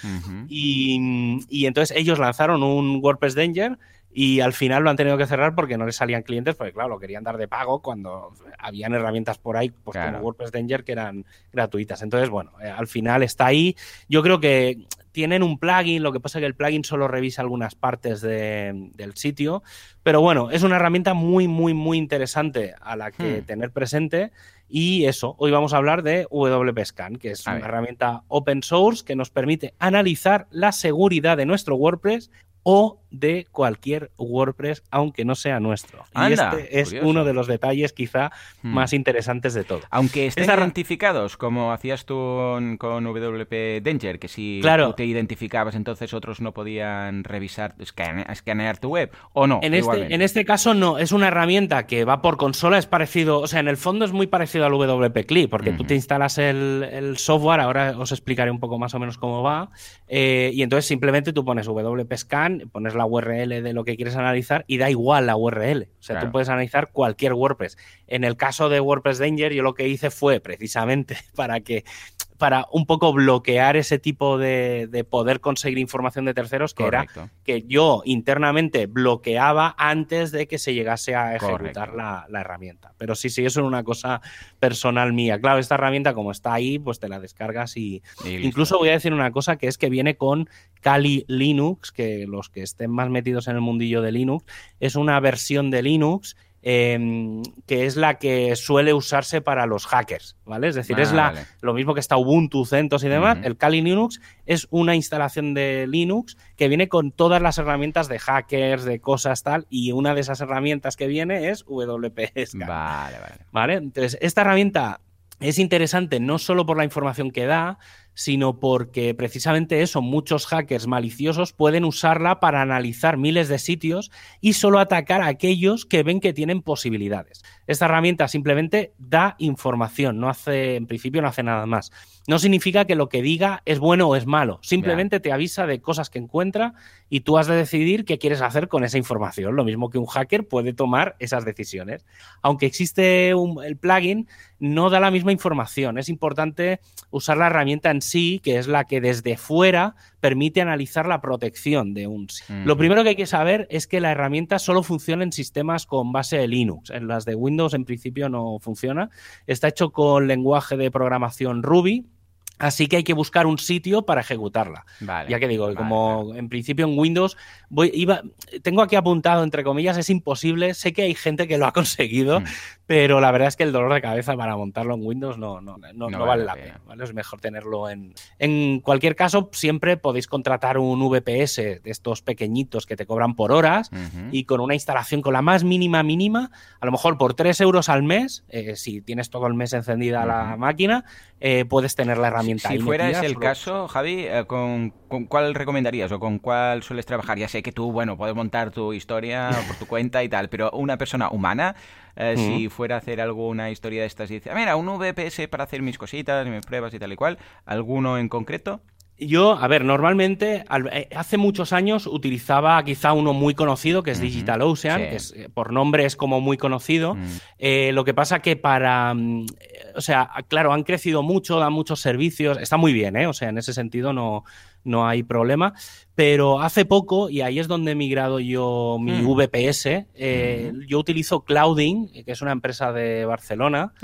y, y, entonces ellos lanzaron un WordPress Danger y al final lo han tenido que cerrar porque no les salían clientes, porque claro, lo querían dar de pago cuando habían herramientas por ahí, pues como WordPress Danger, que eran gratuitas. Entonces, bueno, al final está ahí. Yo creo que tienen un plugin, lo que pasa es que el plugin solo revisa algunas partes del sitio, pero bueno, es una herramienta muy, muy, muy interesante a la que hmm. tener presente. Y eso, hoy vamos a hablar de WP-Scan, que es una herramienta open source que nos permite analizar la seguridad de nuestro WordPress o de cualquier WordPress, aunque no sea nuestro. y este es uno de los detalles quizá hmm. más interesantes de todo. Aunque estén identificados, como hacías tú con WP Danger, que si tú te identificabas, entonces otros no podían revisar, escanear, tu web, ¿o no? En este, en este, caso no, es una herramienta que va por consola, es parecido, o sea, en el fondo es muy parecido al WP Clip, porque tú te instalas el, software, ahora os explicaré un poco más o menos cómo va, eh, y entonces simplemente tú pones WP Scan, pones la URL de lo que quieres analizar y da igual la URL. O sea, tú puedes analizar cualquier WordPress. En el caso de WordPress Danger, yo lo que hice fue precisamente *laughs* para que para un poco bloquear ese tipo de, poder conseguir información de terceros, que era que yo internamente bloqueaba antes de que se llegase a ejecutar la, herramienta. Pero sí, sí, eso es una cosa personal mía. Claro, esta herramienta como está ahí, pues te la descargas y, incluso voy a decir una cosa que es que viene con Kali Linux, que los que estén más metidos en el mundillo de Linux, es una versión de Linux Em, que es la que suele usarse para los hackers, ¿vale? Es decir, es ah, la, lo mismo que está Ubuntu, CentOS y demás. El Kali Linux es una instalación de Linux que viene con todas las herramientas de hackers, de cosas tal, y una de esas herramientas que viene es WPS. Vale, vale. ¿Vale? Entonces, esta herramienta es interesante no solo por la información que da, sino porque precisamente eso, muchos hackers maliciosos pueden usarla para analizar miles de sitios y solo atacar a aquellos que ven que tienen posibilidades. Esta herramienta simplemente da información, no hace, en principio no hace nada más. No significa que lo que diga es bueno o es malo, simplemente te avisa de cosas que encuentra y tú has de decidir qué quieres hacer con esa información. Lo mismo que un hacker puede tomar esas decisiones. Aunque existe el plugin, no da la misma información. Es importante usar la herramienta en sí, que es la que desde fuera permite analizar la protección de un Lo primero que hay que saber es que la herramienta solo funciona en sistemas con base de Linux. En las de Windows en principio no funciona. Está hecho con lenguaje de programación Ruby Así que hay que buscar un sitio para ejecutarla. ya que digo, como en principio en Windows, voy, iba, tengo aquí apuntado, entre comillas, es imposible. Sé que hay gente que lo ha conseguido, mm. pero la verdad es que el dolor de cabeza para montarlo en Windows no, no, no, vale, la pena. Es mejor tenerlo en. En cualquier caso, siempre podéis contratar un VPS de estos pequeñitos que te cobran por horas y con una instalación con la más mínima, mínima, a lo mejor por 3 euros al mes, eh, si tienes todo el mes encendida la máquina, eh, puedes tener la herramienta. Si, fuera ese el caso, Javi, eh, ¿con, cuál recomendarías o con cuál sueles trabajar? Ya sé que tú, bueno, puedes montar tu historia *laughs* por tu cuenta y tal, pero una persona humana, eh, si fuera a hacer alguna historia de estas y dice, mira, un VPS para hacer mis cositas, mis pruebas y tal y cual, ¿alguno en concreto? Yo, a ver, normalmente eh, hace muchos años utilizaba quizá uno muy conocido que es DigitalOcean, que es, eh, por nombre es como muy conocido. Eh, lo que pasa que para, mm, o sea, claro, han crecido mucho, dan muchos servicios, está muy bien, ¿eh? O sea, en ese sentido no, no hay problema. Pero hace poco, y ahí es donde he migrado yo mi hmm. VPS, eh, yo utilizo Clouding, que es una empresa de Barcelona,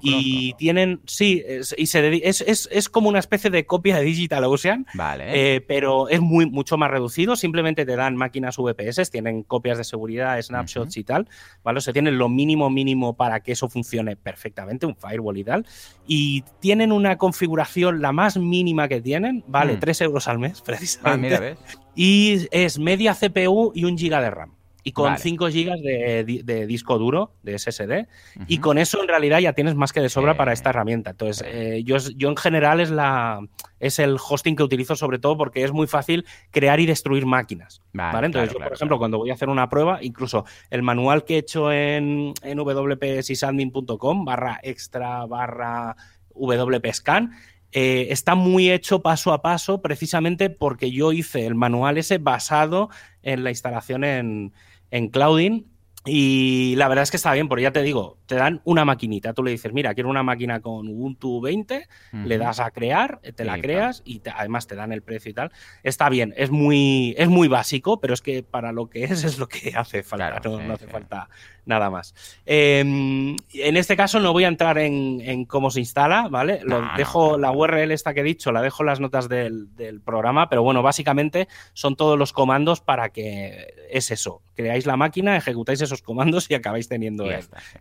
y tienen, sí, es, y se es, es, es, como una especie de copia de DigitalOcean, vale. Eh, pero es muy, mucho más reducido, simplemente te dan máquinas VPS, tienen copias de seguridad, snapshots y tal, ¿vale? O sea, tienen lo mínimo mínimo para que eso funcione perfectamente, un firewall y tal, y tienen una configuración, la más mínima que tienen, vale, 3 hmm. euros al mes, *laughs* precisamente. Ah, y es media CPU y un giga de RAM. Y con 5 gigas de, disco duro, de SSD. Y con eso en realidad ya tienes más que de sobra para esta herramienta. Entonces, eh, yo, yo en general es, la, es el hosting que utilizo sobre todo porque es muy fácil crear y destruir máquinas. Vale, Entonces, yo, por ejemplo, cuando voy a hacer una prueba, incluso el manual que he hecho en, en wpsysadmin.com barra extra barra wpscan eh, está muy hecho paso a paso precisamente porque yo hice el manual ese basado en la instalación en, en Clouding Y la verdad es que está bien, porque ya te digo, te dan una maquinita. Tú le dices, mira, quiero una máquina con Ubuntu 20, le das a crear, te la creas y además te dan el precio y tal. Está bien, es muy, es muy básico, pero es que para lo que es, es lo que hace falta. no, hace falta nada más. Em, en este caso no voy a entrar en, cómo se instala, ¿vale? Lo dejo la URL esta que he dicho, la dejo en las notas del, del programa, pero bueno, básicamente son todos los comandos para que es eso, creáis la máquina, ejecutáis esos comandos y acabáis teniendo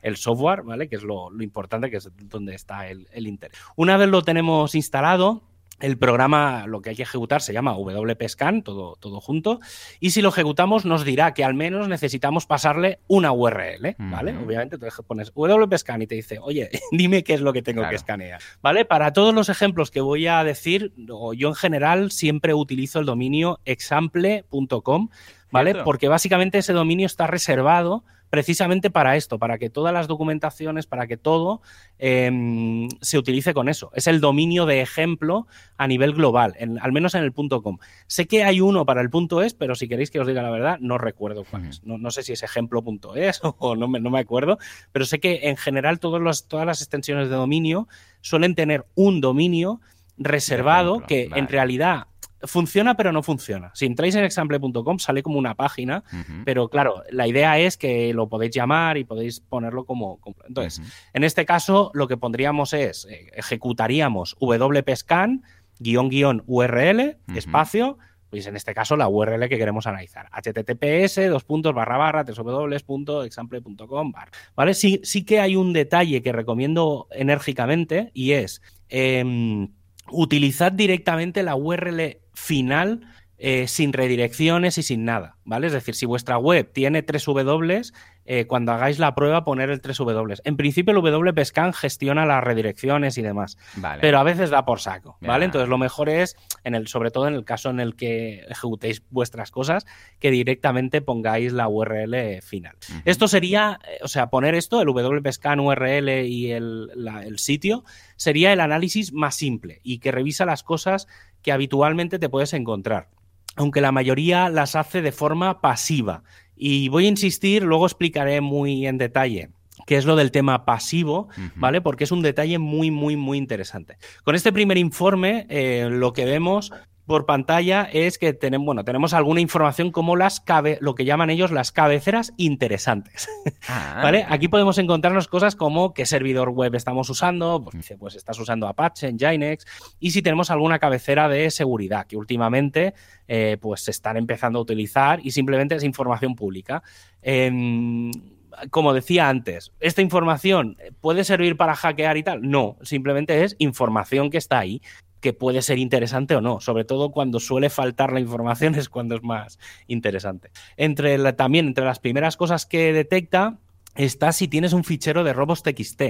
el, software, ¿vale? Que es lo, importante, que es donde está el, el interés. Una vez lo tenemos instalado, el programa, lo que hay que ejecutar, se llama WPScan, todo, todo junto, y si lo ejecutamos nos dirá que al menos necesitamos pasarle una URL, ¿vale? Obviamente tú pones WPScan y te dice, oye, *laughs* dime qué es lo que tengo que escanear, ¿vale? Para todos los ejemplos que voy a decir, yo en general siempre utilizo el dominio example.com, ¿vale? Porque básicamente ese dominio está reservado precisamente para esto, para que todas las documentaciones, para que todo em, se utilice con eso. Es el dominio de ejemplo a nivel global, al menos en el punto .com. Sé que hay uno para el punto .es, pero si queréis que os diga la verdad, no recuerdo cuál es. No, sé si es ejemplo.es *laughs* o no me, no me acuerdo, pero sé que en general todos los, todas las extensiones de dominio suelen tener un dominio reservado que en realidad funciona pero no funciona. Si entráis en example.com sale como una página, pero claro, la idea es que lo podéis llamar y podéis ponerlo como... Entonces, en este caso lo que pondríamos es, eh, ejecutaríamos wpscan guion guion URL, espacio, pues en este caso la URL que queremos analizar. https, dos puntos, barra barra, www.example.com, ¿vale? Sí, sí que hay un detalle que recomiendo enérgicamente y es... Em, utilizad directamente la URL final eh, sin redirecciones y sin nada, ¿vale? Es decir, si vuestra web tiene tres W, eh, cuando hagáis la prueba poner el 3W. En principio el WPScan gestiona las redirecciones y demás, pero a veces da por saco, ¿vale? Entonces lo mejor es, en el, sobre todo en el caso en el que ejecutéis vuestras cosas, que directamente pongáis la URL final. Esto sería, eh, o sea, poner esto, el WPScan URL y el, el sitio, sería el análisis más simple y que revisa las cosas que habitualmente te puedes encontrar aunque la mayoría las hace de forma pasiva y voy a insistir, luego explicaré muy en detalle qué es lo del tema pasivo, ¿vale? Porque es un detalle muy, muy, muy interesante. Con este primer informe, eh, lo que vemos por pantalla es que tenemos, bueno, tenemos alguna información como las cabe, lo que llaman ellos las cabeceras interesantes. Ah. *laughs* ¿Vale? Aquí podemos encontrarnos cosas como qué servidor web estamos usando, pues dice, pues estás usando Apache, Nginx, y si tenemos alguna cabecera de seguridad que últimamente eh, pues se están empezando a utilizar y simplemente es información pública. Em, como decía antes, ¿esta información puede servir para hackear y tal? No, simplemente es información que está ahí que puede ser interesante o no. Sobre todo cuando suele faltar la información *laughs* es cuando es más interesante. Entre también entre las primeras cosas que detecta está si tienes un fichero de robots.txt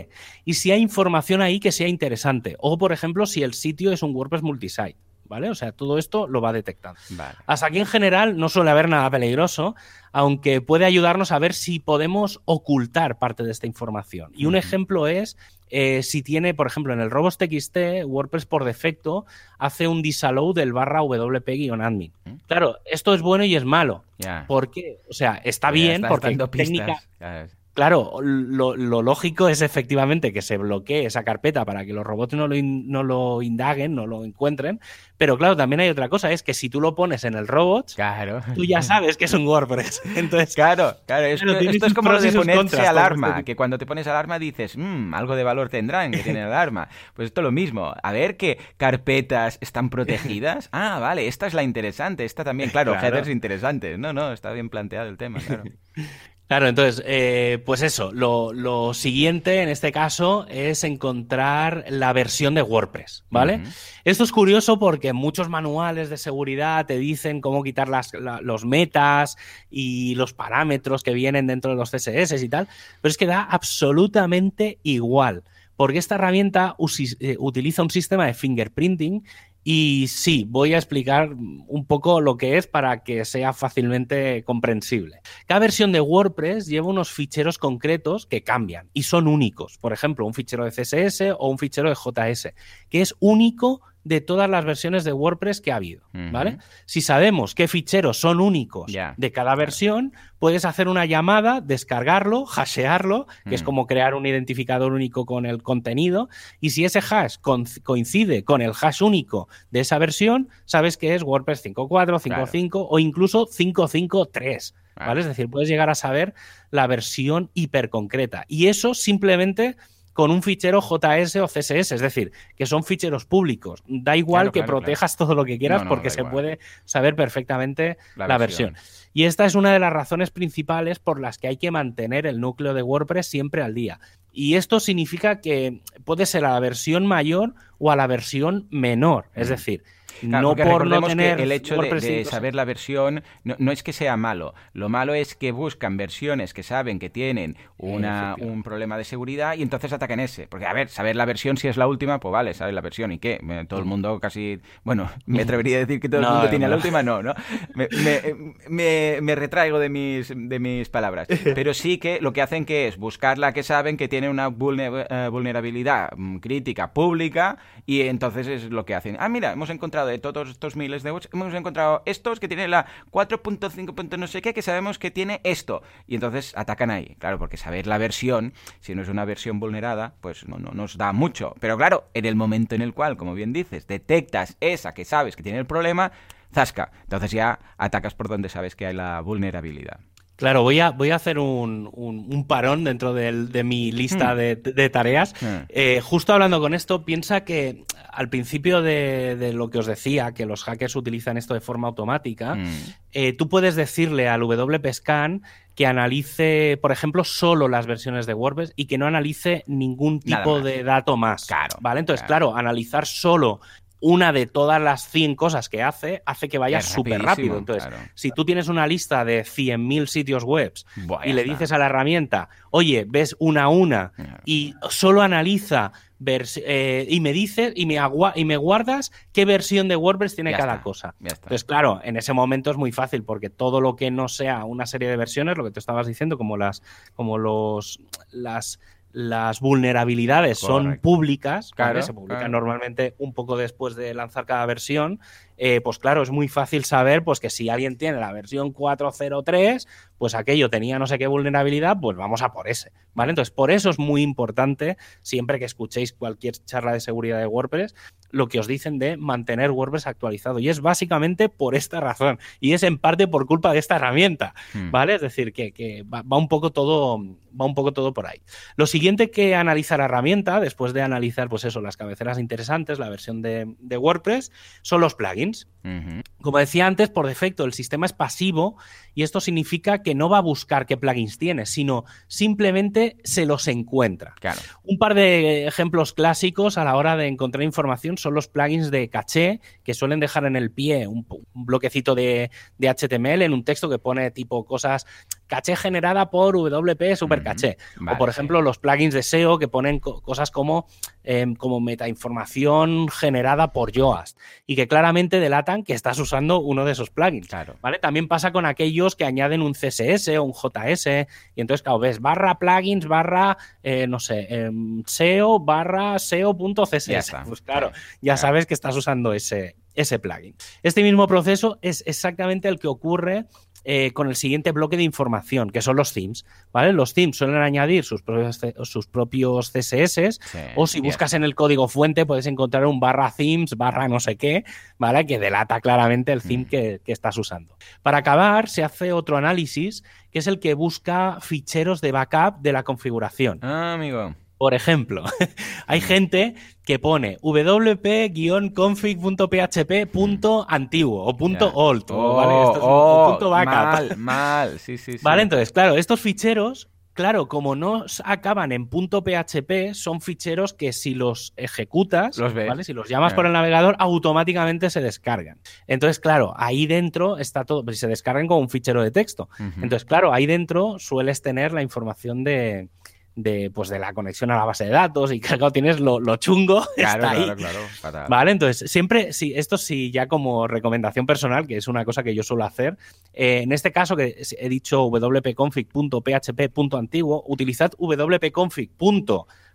y si hay información ahí que sea interesante. O, por ejemplo, si el sitio es un WordPress multisite. ¿vale? O sea, todo esto lo va detectando. Hasta aquí en general no suele haber nada peligroso, aunque puede ayudarnos a ver si podemos ocultar parte de esta información. Y un ejemplo es eh, si tiene, por ejemplo, en el robots.txt, WordPress por defecto hace un disallow del barra wp-admin. Claro, esto es bueno y es malo. ¿Por qué? O sea, está bien porque técnica... Claro, lo, lógico es efectivamente que se bloquee esa carpeta para que los robots no lo, no lo indaguen, no lo encuentren. Pero claro, también hay otra cosa, es que si tú lo pones en el robot, claro. tú ya sabes que es un WordPress. *laughs* Entonces, claro, claro, esto, es como lo de ponerse alarma, que cuando te pones alarma dices, mmm, algo de valor tendrán que tiene alarma. *laughs* Pues esto es lo mismo. A ver qué carpetas están protegidas. *laughs* Ah, vale, esta es la interesante, esta también, claro, claro. headers interesantes. No, no, está bien planteado el tema, claro. Claro, entonces, eh, pues eso, lo, siguiente en este caso es encontrar la versión de WordPress, ¿vale? Esto es curioso porque muchos manuales de seguridad te dicen cómo quitar las, los metas y los parámetros que vienen dentro de los CSS y tal, pero es que da absolutamente igual, porque esta herramienta eh, utiliza un sistema de fingerprinting Y sí, voy a explicar un poco lo que es para que sea fácilmente comprensible. Cada versión de WordPress lleva unos ficheros concretos que cambian y son únicos. Por ejemplo, un fichero de CSS o un fichero de JS, que es único de todas las versiones de WordPress que ha habido, ¿vale? Si sabemos qué ficheros son únicos de cada versión, puedes hacer una llamada, descargarlo, hashearlo, que es mm. como crear un identificador único con el contenido, y si ese hash coincide con el hash único de esa versión, sabes que es WordPress 5.4, 5.5 o incluso 5.5.3. ¿Vale? Es decir, puedes llegar a saber la versión hiperconcreta. Y eso simplemente con un fichero JS o CSS, es decir, que son ficheros públicos. Da igual que protejas todo lo que quieras porque se puede saber perfectamente la, versión. Y esta es una de las razones principales por las que hay que mantener el núcleo de WordPress siempre al día. Y esto significa que puede ser a la versión mayor o a la versión menor. Es decir, no por no tener el hecho de, saber la versión no, es que sea malo. Lo malo es que buscan versiones que saben que tienen una, un problema de seguridad y entonces atacan ese. Porque, a ver, saber la versión si es la última, pues vale, sabes la versión. ¿Y qué? Todo el mm. mundo casi... Bueno, *laughs* me atrevería a decir que todo el mundo tiene la última. No, ¿no? Me, me, retraigo de mis, de mis palabras. *laughs* Pero sí que lo que hacen que es buscar la que saben que tiene una eh, vulnerabilidad mm, crítica pública y entonces es lo que hacen. Ah, mira, hemos encontrado de todos estos miles de bots, hemos encontrado estos que tienen la 4.5. no sé qué, que sabemos que tiene esto. Y entonces atacan ahí. Claro, porque saber la versión, si no es una versión vulnerada, pues no, no nos da mucho. Pero claro, en el momento en el cual, como bien dices, detectas esa que sabes que tiene el problema, zasca. Entonces ya atacas por donde sabes que hay la vulnerabilidad. Claro, voy a, voy a hacer un, un, parón dentro de, mi lista hmm. de, tareas. Hmm. Eh, justo hablando con esto, piensa que al principio de, lo que os decía, que los hackers utilizan esto de forma automática, hmm. eh, tú puedes decirle al WPScan que analice, por ejemplo, solo las versiones de WordPress y que no analice ningún tipo de dato más. Claro. ¿Vale? Entonces, claro, analizar solo una de todas las 100 cosas que hace, hace que vaya súper rápido. Entonces, si tú tienes una lista de 100.000 sitios web y le dices a la herramienta, oye, ves una a una y solo analiza eh, y me dices y me, y me guardas qué versión de WordPress tiene cada cosa. Entonces, claro, en ese momento es muy fácil porque todo lo que no sea una serie de versiones, lo que te estabas diciendo, como las, como los, las las vulnerabilidades son públicas, se publican normalmente un poco después de lanzar cada versión, eh, pues claro, es muy fácil saber pues que si alguien tiene la versión 4.03, pues aquello tenía no sé qué vulnerabilidad, pues vamos a por ese, ¿vale? Entonces, por eso es muy importante, siempre que escuchéis cualquier charla de seguridad de WordPress, lo que os dicen de mantener WordPress actualizado. Y es básicamente por esta razón. Y es en parte por culpa de esta herramienta. Hmm. ¿Vale? Es decir, que, va, un poco todo. Va un poco todo por ahí. Lo siguiente que analiza la herramienta, después de analizar, pues eso, las cabeceras interesantes, la versión de, de WordPress, son los plugins. Como decía antes, por defecto el sistema es pasivo y esto significa que no va a buscar qué plugins tiene, sino simplemente se los encuentra. Un par de ejemplos clásicos a la hora de encontrar información son los plugins de caché que suelen dejar en el pie un, bloquecito de, HTML en un texto que pone tipo cosas caché generada por WP Super Caché. o por ejemplo los plugins de SEO que ponen cosas como, eh, como metainformación generada por Yoast y que claramente delatan que estás usando uno de esos plugins. Claro. ¿vale? También pasa con aquellos que añaden un CSS o un JS y entonces, claro, ves barra plugins barra, eh, no sé, em, SEO barra SEO.css. Pues claro, ya sabes que estás usando ese, ese plugin. Este mismo proceso es exactamente el que ocurre eh, con el siguiente bloque de información, que son los themes. ¿vale? Los themes suelen añadir sus propios, sus propios CSS, o si buscas en el código fuente puedes encontrar un barra themes, barra no sé qué, ¿vale? que delata claramente el theme mm. que, que estás usando. Para acabar, se hace otro análisis, que es el que busca ficheros de backup de la configuración. Ah, amigo. Por ejemplo, *laughs* hay gente que pone wp-config.php antiguo o punto old ¿vale? Oh, punto backup. Mal, *laughs* mal, sí, sí, sí. Vale, entonces, claro, estos ficheros, claro, como no acaban en punto .php, son ficheros que si los ejecutas, los ¿vale? Si los llamas por el navegador, automáticamente se descargan. Entonces, claro, ahí dentro está todo, pues, se descargan como un fichero de texto. Entonces, claro, ahí dentro sueles tener la información de de, pues, de la conexión a la base de datos y claro, tienes lo, chungo. Claro, *laughs* está claro, ahí. claro. Vale, entonces, siempre, sí, esto sí, ya como recomendación personal, que es una cosa que yo suelo hacer, eh, en este caso que he dicho wp-config.php.antiguo, utilizad wp-config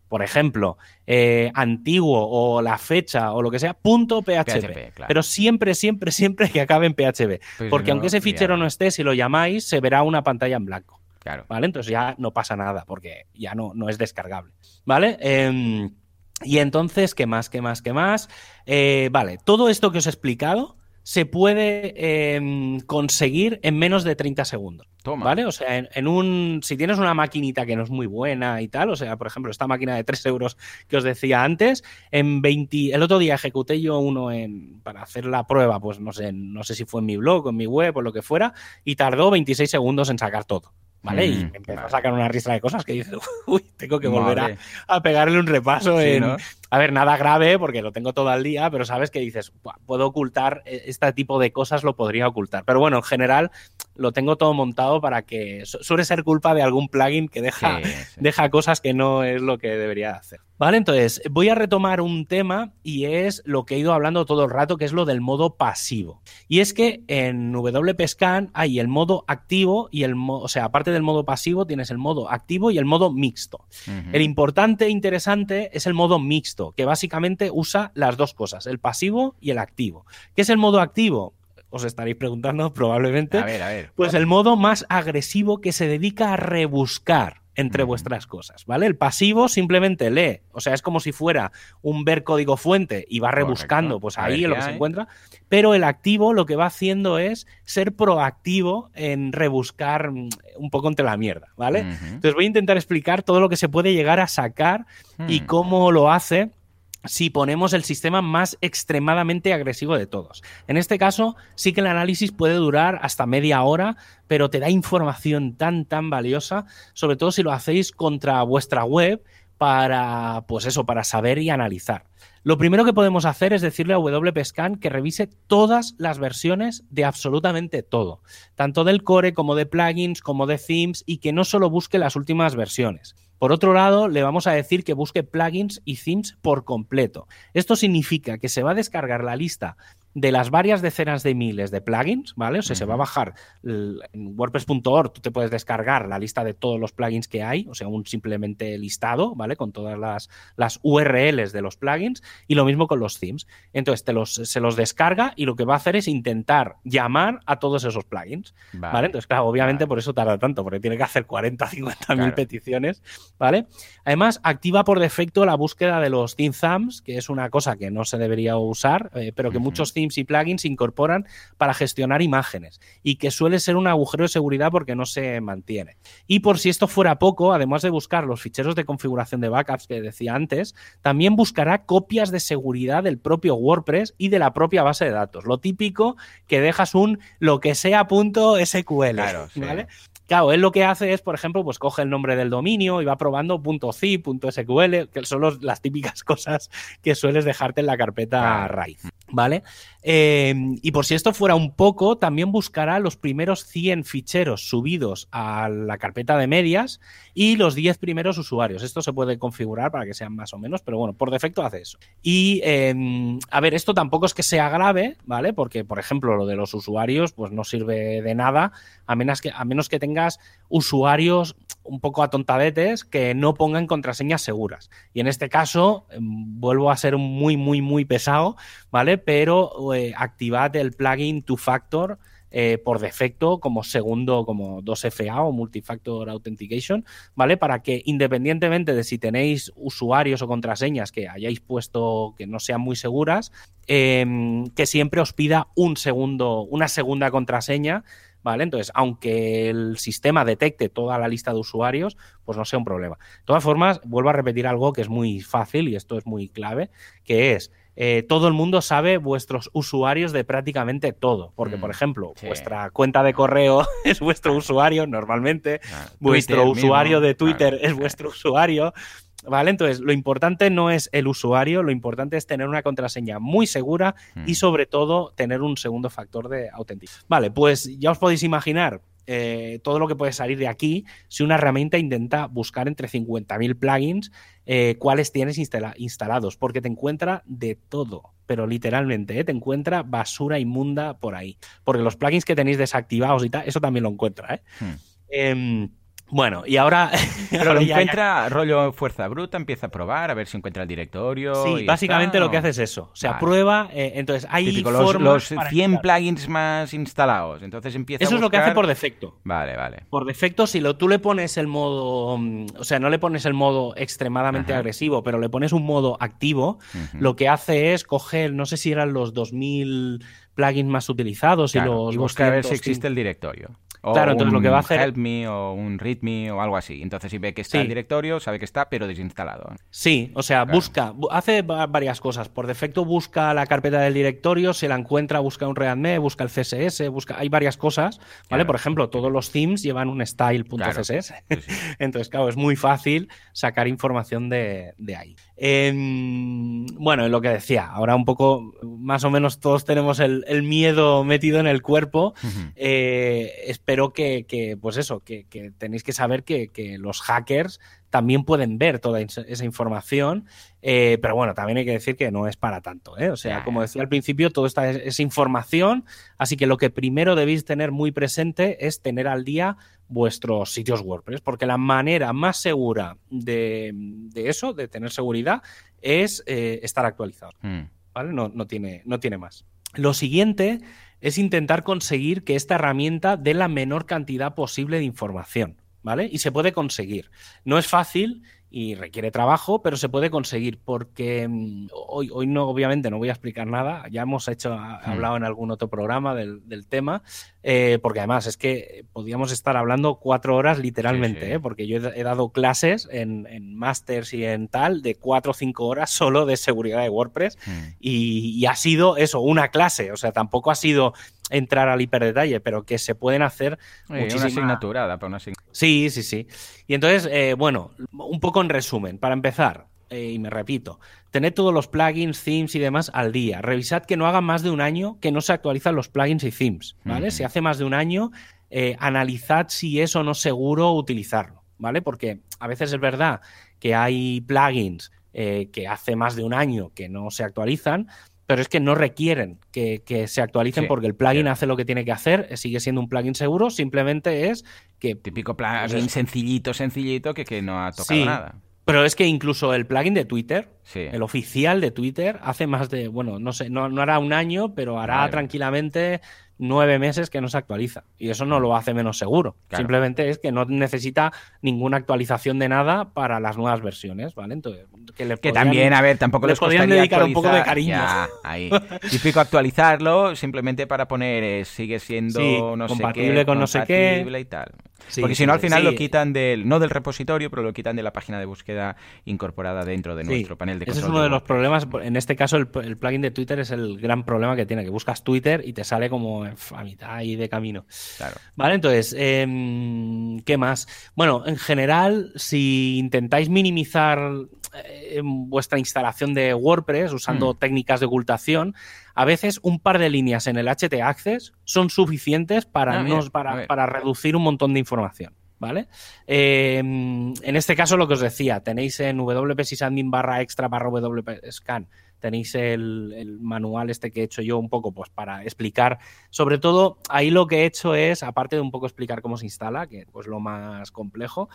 por ejemplo, eh, antiguo o la fecha o lo que sea, punto PHP. Pero siempre, siempre, siempre que acabe en PHP. Pues porque aunque ese fichero no esté, si lo llamáis, se verá una pantalla en blanco. Claro. ¿Vale? Entonces ya no pasa nada porque ya no, no es descargable. ¿Vale? Em, y entonces, ¿qué más? ¿Qué más? ¿Qué más? Eh, vale, todo esto que os he explicado se puede em, conseguir en menos de 30 segundos. Toma. ¿Vale? O sea, en, un. Si tienes una maquinita que no es muy buena y tal, o sea, por ejemplo, esta máquina de 3 euros que os decía antes, en 20. El otro día ejecuté yo uno en, para hacer la prueba, pues no sé, no sé si fue en mi blog en mi web o lo que fuera, y tardó 26 segundos en sacar todo. ¿Vale? y mm, me empezó a sacar una ristra de cosas que dice, *laughs* uy, tengo que volver a, pegarle un repaso en... A ver, nada grave porque lo tengo todo al día, pero sabes que dices, puedo ocultar e, este tipo de cosas, lo podría ocultar. Pero bueno, en general lo tengo todo montado para que suele ser culpa de algún plugin que deja, deja cosas que no es lo que debería hacer. Vale, entonces voy a retomar un tema y es lo que he ido hablando todo el rato, que es lo del modo pasivo. Y es que en WPScan hay el modo activo y el modo, o sea, aparte del modo pasivo tienes el modo activo y el modo mixto. El importante e interesante es el modo mixto, que básicamente usa las dos cosas, el pasivo y el activo. ¿Qué es el modo activo? os estaréis preguntando probablemente. A ver, a ver. Pues el modo más agresivo que se dedica a rebuscar entre vuestras cosas, ¿vale? El pasivo simplemente lee, o sea, es como si fuera un ver código fuente y va rebuscando, pues ahí es lo que se encuentra, pero el activo lo que va haciendo es ser proactivo en rebuscar mm, un poco entre la mierda, ¿vale? Entonces voy a intentar explicar todo lo que se puede llegar a sacar y hmm. cómo lo hace si ponemos el sistema más extremadamente agresivo de todos. En este caso, sí que el análisis puede durar hasta media hora, pero te da información tan, tan valiosa, sobre todo si lo hacéis contra vuestra web para, pues eso, para saber y analizar. Lo primero que podemos hacer es decirle a WPScan que revise todas las versiones de absolutamente todo, tanto del core como de plugins, como de themes, y que no solo busque las últimas versiones. Por otro lado, le vamos a decir que busque plugins y themes por completo. Esto significa que se va a descargar la lista de las varias decenas de miles de plugins, ¿vale? O sea, se va a bajar en WordPress.org, tú te puedes descargar la lista de todos los plugins que hay, o sea, un simplemente listado, ¿vale? Con todas las, las URLs de los plugins y lo mismo con los themes. Entonces, te los, se los descarga y lo que va a hacer es intentar llamar a todos esos plugins, ¿vale? Entonces, claro, obviamente por eso tarda tanto, porque tiene que hacer 40, 50 mil peticiones, ¿vale? Además, activa por defecto la búsqueda de los theme thumbs, que es una cosa que no se debería usar, eh, pero que muchos themes y plugins incorporan para gestionar imágenes y que suele ser un agujero de seguridad porque no se mantiene. Y por si esto fuera poco, además de buscar los ficheros de configuración de backups que decía antes, también buscará copias de seguridad del propio WordPress y de la propia base de datos. Lo típico que dejas un lo que sea punto SQL, ¿vale? Claro, él lo que hace es, por ejemplo, pues coge el nombre del dominio y va probando .ci, .sql, que son las típicas *laughs* cosas que sueles dejarte en la carpeta raíz, ¿vale? Eh, y por si esto fuera un poco, también buscará los primeros 100 ficheros subidos a la carpeta de medias y los 10 primeros usuarios. Esto se puede configurar para que sean más o menos, pero bueno, por defecto hace eso. Y em, a ver, esto tampoco es que sea grave, ¿vale? Porque, por ejemplo, lo de los usuarios, pues no sirve de nada, a menos que, a menos que usuarios un poco atontadetes que no pongan contraseñas seguras. Y en este caso, em, vuelvo a ser muy, muy, muy pesado, ¿vale? Pero eh, activad el plugin Two Factor eh, por defecto como segundo, como 2FA o Multifactor Authentication, ¿vale? Para que independientemente de si tenéis usuarios o contraseñas que hayáis puesto que no sean muy seguras, em, que siempre os pida un segundo, una segunda contraseña ¿vale? Entonces, aunque el sistema detecte toda la lista de usuarios, pues no sea un problema. De todas formas, vuelvo a repetir algo que es muy fácil y esto es muy clave, que es eh, todo el mundo sabe vuestros usuarios de prácticamente todo. Porque, por mm, ejemplo, vuestra cuenta de correo *laughs* es vuestro usuario normalmente, vuestro usuario de Twitter es vuestro usuario. ¿Vale? Entonces, lo importante no es el usuario, lo importante es tener una contraseña muy segura y, mm. sobre todo, tener un segundo factor de autenticidad. Vale, pues ya os podéis imaginar eh, todo lo que puede salir de aquí si una herramienta intenta buscar entre 50.000 plugins eh, cuáles tienes instalados, porque te encuentra de todo, pero literalmente, ¿eh? te encuentra basura inmunda por ahí, porque los plugins que tenéis desactivados y tal, eso también lo encuentra. ¿eh? Hmm. Bueno, y ahora. *laughs* Pero lo encuentra rollo fuerza bruta, empieza a probar, a ver si encuentra el directorio. Sí, básicamente lo que hace es eso. O sea, prueba. Eh, entonces, hay los, los 100 plugins más instalados. Entonces empieza Eso es lo que hace por defecto. Vale, vale. Por defecto, si lo, tú le pones el modo. O sea, no le pones el modo extremadamente agresivo, pero le pones un modo activo, lo que hace es coger, no sé si eran los 2000 plugins más utilizados y los. Y buscar a ver si existe el directorio claro, entonces lo que va a hacer. Help me o un readme o algo así. Entonces, si ve que está el directorio, sabe que está, pero desinstalado. Sí, o sea, busca, hace varias cosas. Por defecto, busca la carpeta del directorio, se la encuentra, busca un readme, busca el CSS, busca. Hay varias cosas, ¿vale? Por ejemplo, todos los themes llevan un style.css. *laughs* Entonces, claro, es muy fácil sacar información de, ahí. Em, bueno, lo que decía, ahora un poco, más o menos todos tenemos el, miedo metido en el cuerpo. Eh, pero que, pues eso, que, tenéis que saber que, los hackers también pueden ver toda esa información, eh, pero bueno, también hay que decir que no es para tanto, ¿eh? O sea, como decía al principio, toda esta es, información, así que lo que primero debéis tener muy presente es tener al día vuestros sitios WordPress, porque la manera más segura de, eso, de tener seguridad, es eh, estar actualizado, hmm. ¿Vale? No, no, tiene, no tiene más. Lo siguiente es intentar conseguir que esta herramienta dé la menor cantidad posible de información, ¿vale? Y se puede conseguir. No es fácil y requiere trabajo, pero se puede conseguir porque mm, hoy, hoy no, obviamente no voy a explicar nada, ya hemos hecho, hmm. hablado en algún otro programa del, tema, eh, porque además es que podríamos estar hablando cuatro horas literalmente, ¿eh? porque yo he, dado clases en, en másters y en tal de cuatro o cinco horas solo de seguridad de WordPress hmm. y, ha sido eso, una clase, o sea, tampoco ha sido entrar al hiperdetalle, pero que se pueden hacer muchísimas... asignatura, para una asignatura. Sí, sí, sí. Y entonces, eh, bueno, un poco en resumen, para empezar, eh, y me repito, tened todos los plugins, themes y demás al día. Revisad que no haga más de un año que no se actualizan los plugins y themes, ¿vale? Si hace más de un año, eh, analizad si es o no seguro utilizarlo, ¿vale? Porque a veces es verdad que hay plugins que hace más de un año que no se actualizan, pero es que no requieren que, se actualicen porque el plugin hace lo que tiene que hacer, eh, sigue siendo un plugin seguro, simplemente es que... Típico plugin sencillito, sencillito, que, no ha tocado nada. Pero es que incluso el plugin de Twitter, el oficial de Twitter, hace más de, bueno, no sé, no, hará un año, pero hará tranquilamente nueve meses que no se actualiza. Y eso no lo hace menos seguro. Simplemente es que no necesita ninguna actualización de nada para las nuevas versiones, ¿vale? Entonces, que, también, a ver, tampoco les, podrían dedicar un poco de cariño. ahí. *laughs* Típico actualizarlo simplemente para poner eh, sigue siendo no compatible sé qué, con no sé qué y tal. Porque si no, al final lo quitan del, no del repositorio, pero lo quitan de la página de búsqueda incorporada dentro de nuestro panel de control. Ese es uno de, los problemas. En este caso, el, plugin de Twitter es el gran problema que tiene, que buscas Twitter y te sale como a mitad ahí de camino. Claro. Vale, entonces, em, ¿qué más? Bueno, en general, si intentáis minimizar eh, vuestra instalación de WordPress usando mm. técnicas de ocultación, a veces un par de líneas en el HT Access son suficientes para, ah, para, para reducir un montón de información. ¿vale? Em, en este caso, lo que os decía, tenéis en wp sysadmin barra extra barra wp scan tenéis el, manual este que he hecho yo un poco pues para explicar, sobre todo ahí lo que he hecho es, aparte de un poco explicar cómo se instala, que pues lo más complejo,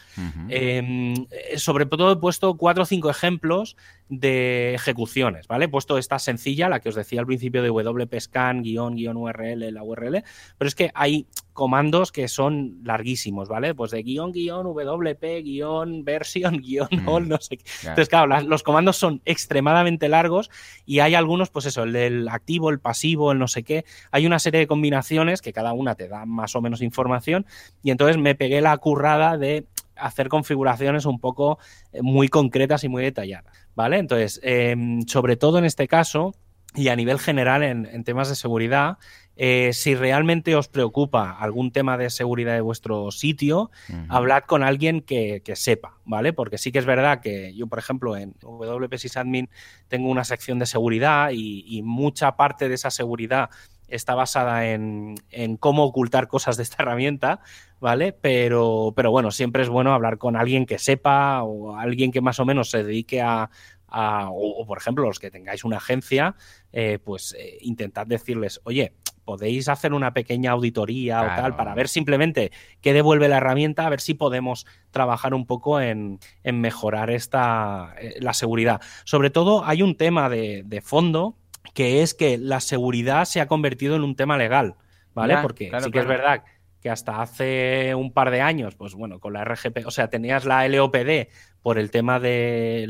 em, eh, sobre todo he puesto cuatro o cinco ejemplos de ejecuciones, ¿vale? He puesto esta sencilla, la que os decía al principio de WP scan, guion, guion URL, la URL, pero es que hay comandos que son larguísimos, ¿vale? Pues de guion, guion, WP, guion, versión, *laughs* guion, all, no sé qué. Entonces, claro, los comandos son extremadamente largos y hay algunos, pues eso, el del activo, el pasivo, el no sé qué. Hay una serie de combinaciones que cada una te da más o menos información y entonces me pegué la currada de hacer configuraciones un poco eh, muy concretas y muy detalladas, ¿vale? Entonces, em, sobre todo en este caso y a nivel general en temas de seguridad, eh, si realmente os preocupa algún tema de seguridad de vuestro sitio, hablad con alguien que, sepa, ¿vale? Porque sí que es verdad que yo, por ejemplo, en WP Sysadmin tengo una sección de seguridad y, mucha parte de esa seguridad está basada en, cómo ocultar cosas de esta *laughs* herramienta, ¿vale? Pero, pero bueno, siempre es bueno hablar con alguien que sepa o alguien que más o menos se dedique a, o, por ejemplo, los que tengáis una agencia, eh, pues eh, intentad decirles, oye, podéis hacer una pequeña auditoría o tal para ver simplemente qué devuelve la herramienta, a ver si podemos trabajar un poco en, mejorar esta, eh, la seguridad. Sobre todo hay un tema de, fondo que es que la seguridad se ha convertido en un tema legal, ¿vale? Porque sí que es verdad que hasta hace un par de años, pues bueno, con la RGP, o sea, tenías la LOPD por el tema de,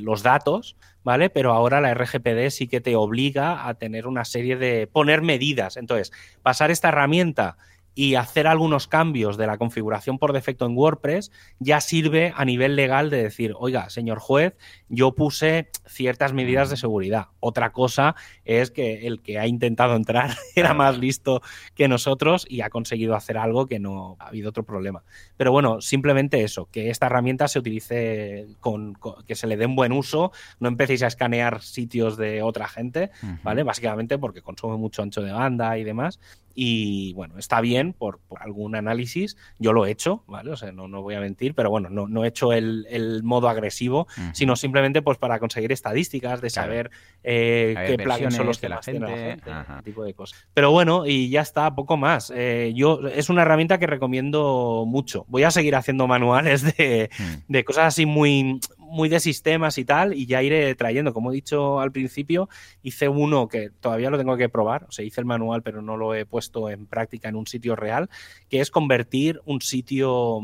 los datos, ¿vale? Pero ahora la RGPD sí que te obliga a tener una serie de poner medidas. Entonces, pasar esta herramienta y hacer algunos cambios de la configuración por defecto en WordPress ya sirve a nivel legal de decir, oiga, señor juez, yo puse ciertas medidas de seguridad. Otra cosa es que el que ha intentado entrar *laughs* era más listo que nosotros y ha conseguido hacer algo que no ha habido otro problema. Pero bueno, simplemente eso, que esta herramienta se utilice con, que se le dé un buen uso, no empecéis a escanear sitios de otra gente, ¿vale? Básicamente porque consume mucho ancho de banda y demás y bueno, está bien por, algún análisis. Yo lo he hecho, ¿vale? O sea, no, no voy a mentir, pero bueno, no, no he hecho el, modo agresivo, sino simplemente pues para conseguir estadísticas, de saber eh, qué plugins son los que la gente, la gente tipo de cosas. Pero bueno, y ya está, poco más. Eh, yo es una herramienta que recomiendo mucho. Voy a seguir haciendo manuales de, de cosas así muy, muy de sistemas y tal, y ya iré trayendo. Como he dicho al principio, hice uno que todavía lo tengo que probar, o sea, hice el manual, pero no lo he puesto en práctica en un sitio real, que es convertir un sitio,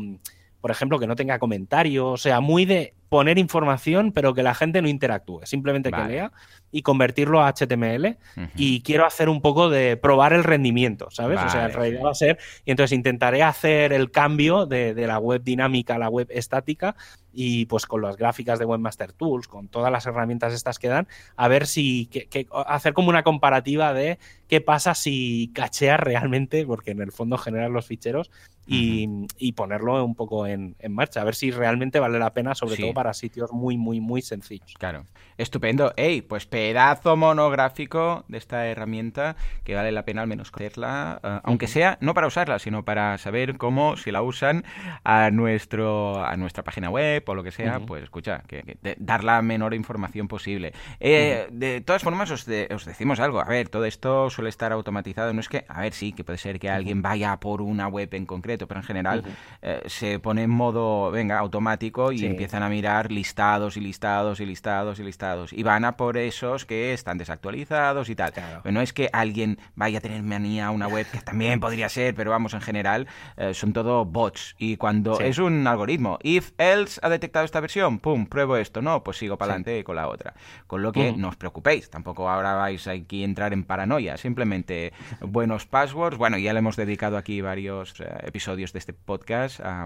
por ejemplo, que no tenga comentarios, o sea, muy de poner información, pero que la gente no interactúe, simplemente que lea y convertirlo a HTML. Y quiero hacer un poco de probar el rendimiento, ¿sabes? O sea, en realidad va a ser. Y entonces intentaré hacer el cambio de, de, la web dinámica a la web estática y pues con las gráficas de Webmaster Tools, con todas las herramientas estas que dan, a ver si que, hacer como una comparativa de qué pasa si cacheas realmente, porque en el fondo generar los ficheros y, ponerlo un poco en, marcha, a ver si realmente vale la pena, sobre todo para sitios muy, muy, muy sencillos. Claro. Estupendo. Ey, pues pedazo monográfico de esta herramienta que vale la pena al menos conocerla, eh, aunque sea no para usarla, sino para saber cómo, si la usan, a, nuestro, a nuestra página web o lo que sea, pues escucha, que, dar la menor información posible. Eh, de todas formas, os, os, decimos algo. A ver, todo esto suele estar automatizado. No es que, a ver, sí, que puede ser que alguien vaya por una web en concreto, pero en general eh, se pone en modo, venga, automático y empiezan a mirar listados y listados y listados y listados. Y van a por esos que están desactualizados y tal. Pero no es que alguien vaya a tener manía a una web, que también podría ser, pero vamos, en general, eh, son todo bots. Y cuando es un algoritmo, if, else, detectado esta versión, pum, pruebo esto, no, pues sigo para adelante con la otra. Con lo que no os preocupéis, tampoco ahora vais aquí a entrar en paranoia, simplemente buenos passwords, bueno, ya le hemos dedicado aquí varios eh, episodios de este podcast a,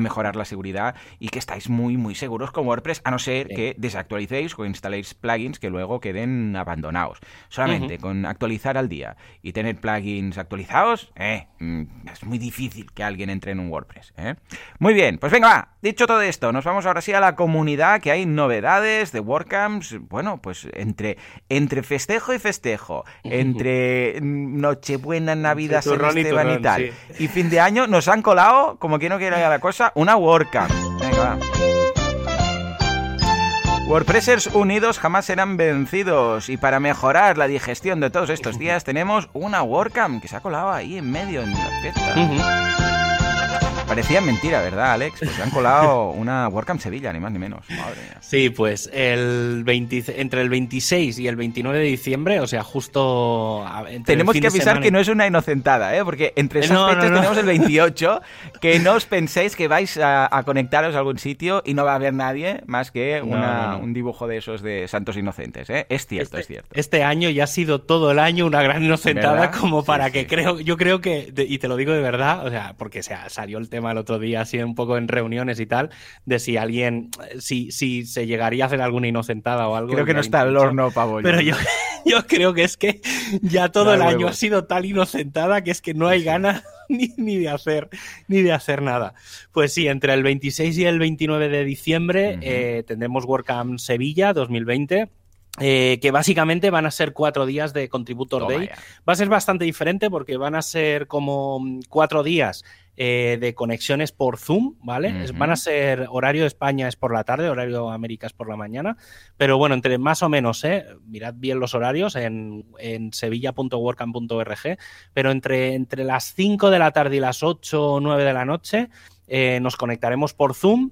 mejorar la seguridad y que estáis muy, muy seguros con WordPress, a no ser que desactualicéis o instaléis plugins que luego queden abandonados. Solamente con actualizar al día y tener plugins actualizados, eh, mm, es muy difícil que alguien entre en un WordPress. Eh. Muy bien, pues venga, dicho todo esto, nos vamos ahora sí a la comunidad, que hay novedades de WordCamps, bueno, pues entre, entre festejo y festejo, *laughs* entre Nochebuena, Navidad, San Esteban y tal, y fin de año, nos han colado, como que no quiera la cosa, una WordCamp. Venga, va. WordPressers unidos jamás serán vencidos y para mejorar la digestión de todos estos *laughs* días tenemos una WordCamp que se ha colado ahí en medio en la fiesta. Parecía mentira, ¿verdad, Alex? Pues han colado una WordCamp Sevilla, ni más ni menos. Madre mía. Sí, pues el entre el 26 y el 29 de diciembre, o sea, justo... Tenemos que avisar que no es una inocentada, ¿eh? Porque entre esas fechas tenemos el 28, *laughs* que no os penséis que vais a, conectaros a algún sitio y no va a haber nadie más que un dibujo de esos de santos inocentes, ¿eh? Es cierto, este, es cierto. Este año ya ha sido todo el año una gran inocentada como para que creo... Yo creo que, y te lo digo de verdad, o sea, porque se salió el tema el otro día, así un poco en reuniones y tal, de si alguien, si, si se llegaría a hacer alguna inocentada o algo. Creo que no está el horno pavo. Pero yo, *laughs* yo creo que es que ya todo el año ha sido tal inocentada que es que no hay ganas *laughs* ni, ni, de hacer ni de hacer nada. Pues sí, entre el 26 y el 29 de diciembre eh, tendremos WordCamp Sevilla 2020 eh, que básicamente van a ser cuatro días de Contributor Day. Va a ser bastante diferente porque van a ser como cuatro días eh, de conexiones por Zoom, ¿vale? Van a ser horario de España es por la tarde, horario de América es por la mañana, pero bueno, entre más o menos, ¿eh? mirad bien los horarios en, en pero entre, entre las 5 de la tarde y las 8 o 9 de la noche eh, nos conectaremos por Zoom.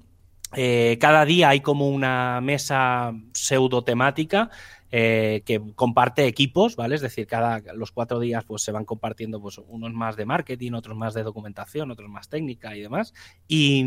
Eh, cada día hay como una mesa pseudo temática eh, que comparte equipos, ¿vale? Es decir, cada los cuatro días pues se van compartiendo pues unos más de marketing, otros más de documentación, otros más técnica y demás. Y,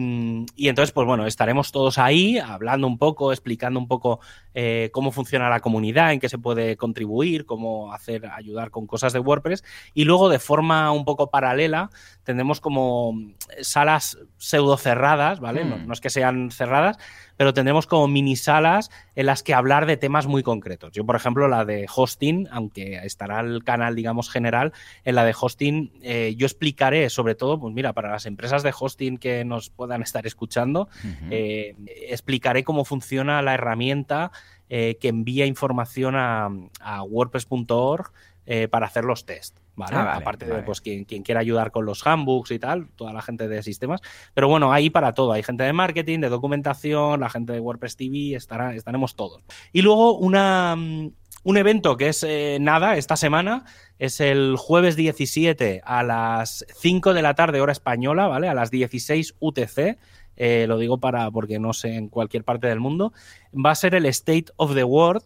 entonces, pues bueno, estaremos todos ahí hablando un poco, explicando un poco eh, cómo funciona la comunidad, en qué se puede contribuir, cómo hacer, ayudar con cosas de WordPress. Y luego, de forma un poco paralela, tendremos como salas pseudo cerradas, ¿vale? no hmm. es que sean cerradas, pero tendremos como mini salas en las que hablar de temas muy concretos. Yo, por ejemplo, la de hosting, aunque estará el canal, digamos, general, en la de hosting eh, yo explicaré, sobre todo, pues mira, para las empresas de hosting que nos puedan estar escuchando, eh, explicaré cómo funciona la herramienta eh, que envía información a, a WordPress.org para hacer los tests. Ah, Aparte de pues quien, quiera ayudar con los handbooks y tal, toda la gente de sistemas. Pero bueno, ahí para todo. Hay gente de marketing, de documentación, la gente de WordPress TV, estará, estaremos todos. Y luego una, mm, un evento que es eh, nada esta semana. Es el jueves 17 a las 5 de la tarde, hora española, ¿vale? A las 16 UTC. Eh, lo digo para porque no sé en cualquier parte del mundo. Va a ser el State of the World,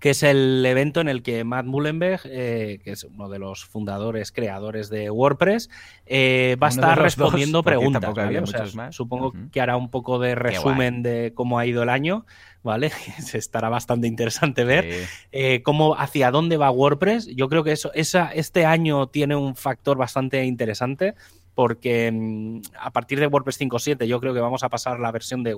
que es el evento en el que Matt Mullenberg, eh, que es uno de los fundadores, creadores de WordPress, eh, va a estar respondiendo preguntas. supongo que hará un poco de resumen de cómo ha ido el año, ¿vale? *laughs* Estará bastante interesante ver eh, cómo, hacia dónde va WordPress. Yo creo que eso, esa, este año tiene un factor bastante interesante porque mm, a partir de WordPress 5.7 yo creo que vamos a pasar la versión de,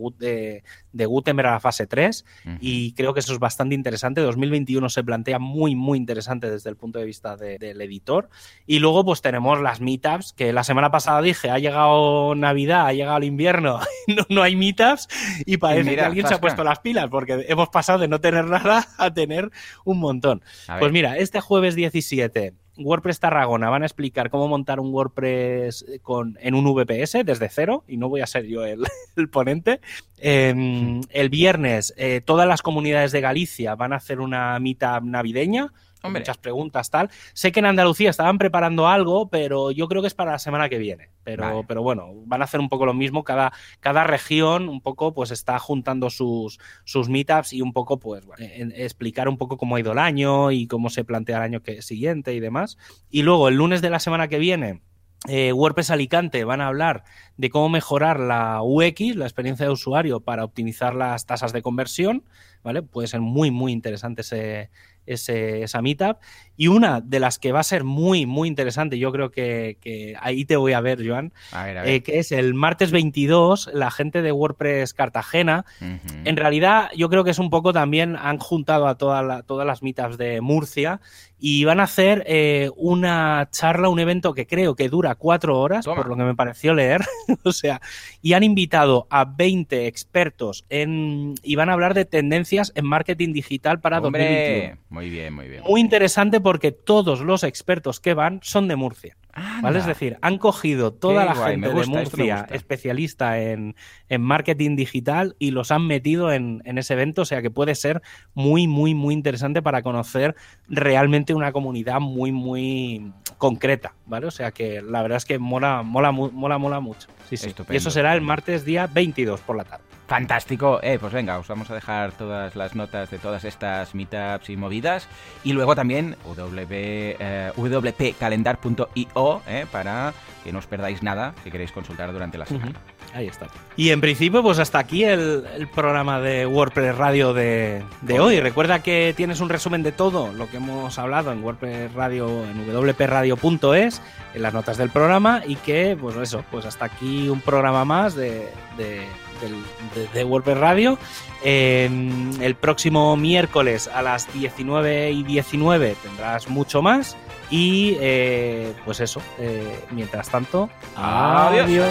de, Gutenberg a la fase 3 y creo que eso es bastante interesante. 2021 se plantea muy, muy interesante desde el punto de vista del editor. Y luego pues tenemos las meetups, que la semana pasada dije, ha llegado Navidad, ha llegado el invierno, *laughs* no, hay meetups y parece que alguien se ha puesto las pilas porque hemos pasado de no tener *laughs* nada a tener un montón. Pues mira, este jueves 17 WordPress Tarragona van a explicar cómo montar un WordPress con, en un VPS desde cero, y no voy a ser yo *laughs* el, ponente. Em, el viernes, eh, todas las comunidades de Galicia van a hacer una mitad navideña muchas preguntas, tal. Sé que en Andalucía estaban preparando algo, pero yo creo que es para la semana que viene. Pero, pero bueno, van a hacer un poco lo mismo. Cada, cada región un poco pues está juntando sus, sus meetups y un poco pues explicar un poco cómo ha ido el año y cómo se plantea el año que, siguiente y demás. Y luego el lunes de la semana que viene eh, WordPress Alicante van a hablar de cómo mejorar la UX, la experiencia de usuario, para optimizar las tasas de conversión, ¿vale? Puede ser muy, muy interesante ese, ese, esa meetup. Y una de las que va a ser muy, muy interesante, yo creo que, ahí te voy a ver, Joan, eh, que es el martes 22, la gente de WordPress Cartagena. En realidad, yo creo que es un poco también, han juntado a todas las meetups de Murcia y van a hacer eh, una charla, un evento que creo que dura cuatro horas, por lo que me pareció leer. *laughs* o sea, y han invitado a 20 expertos en, y van a hablar de tendencias en marketing digital para Hombre, Muy bien, muy bien. Muy interesante porque todos los expertos que van son de Murcia. ¿Vale? Es decir, han cogido toda la gente de Murcia especialista en, marketing digital y los han metido en, ese evento, o sea que puede ser muy, muy, muy interesante para conocer realmente una comunidad muy, muy concreta, ¿vale? O sea que la verdad es que mola, mola, mola, mola mucho. Sí, sí. Y eso será el martes día 22 por la tarde. Fantástico. Eh, pues venga, os vamos a dejar todas las notas de todas estas meetups y movidas. Y luego también w, eh, wpcalendar.io eh, para que no os perdáis nada si queréis consultar durante la semana. Ahí está. Y en principio, pues hasta aquí el, programa de WordPress Radio de, hoy. Recuerda que tienes un resumen de todo lo que hemos hablado en WordPress Radio, en wpradio.es, en las notas del programa, y que, pues eso, pues hasta aquí un programa más de, de, WordPress Radio. el próximo miércoles a las 19 y 19 tendrás mucho más. Y eh, pues eso, eh, mientras tanto, adiós.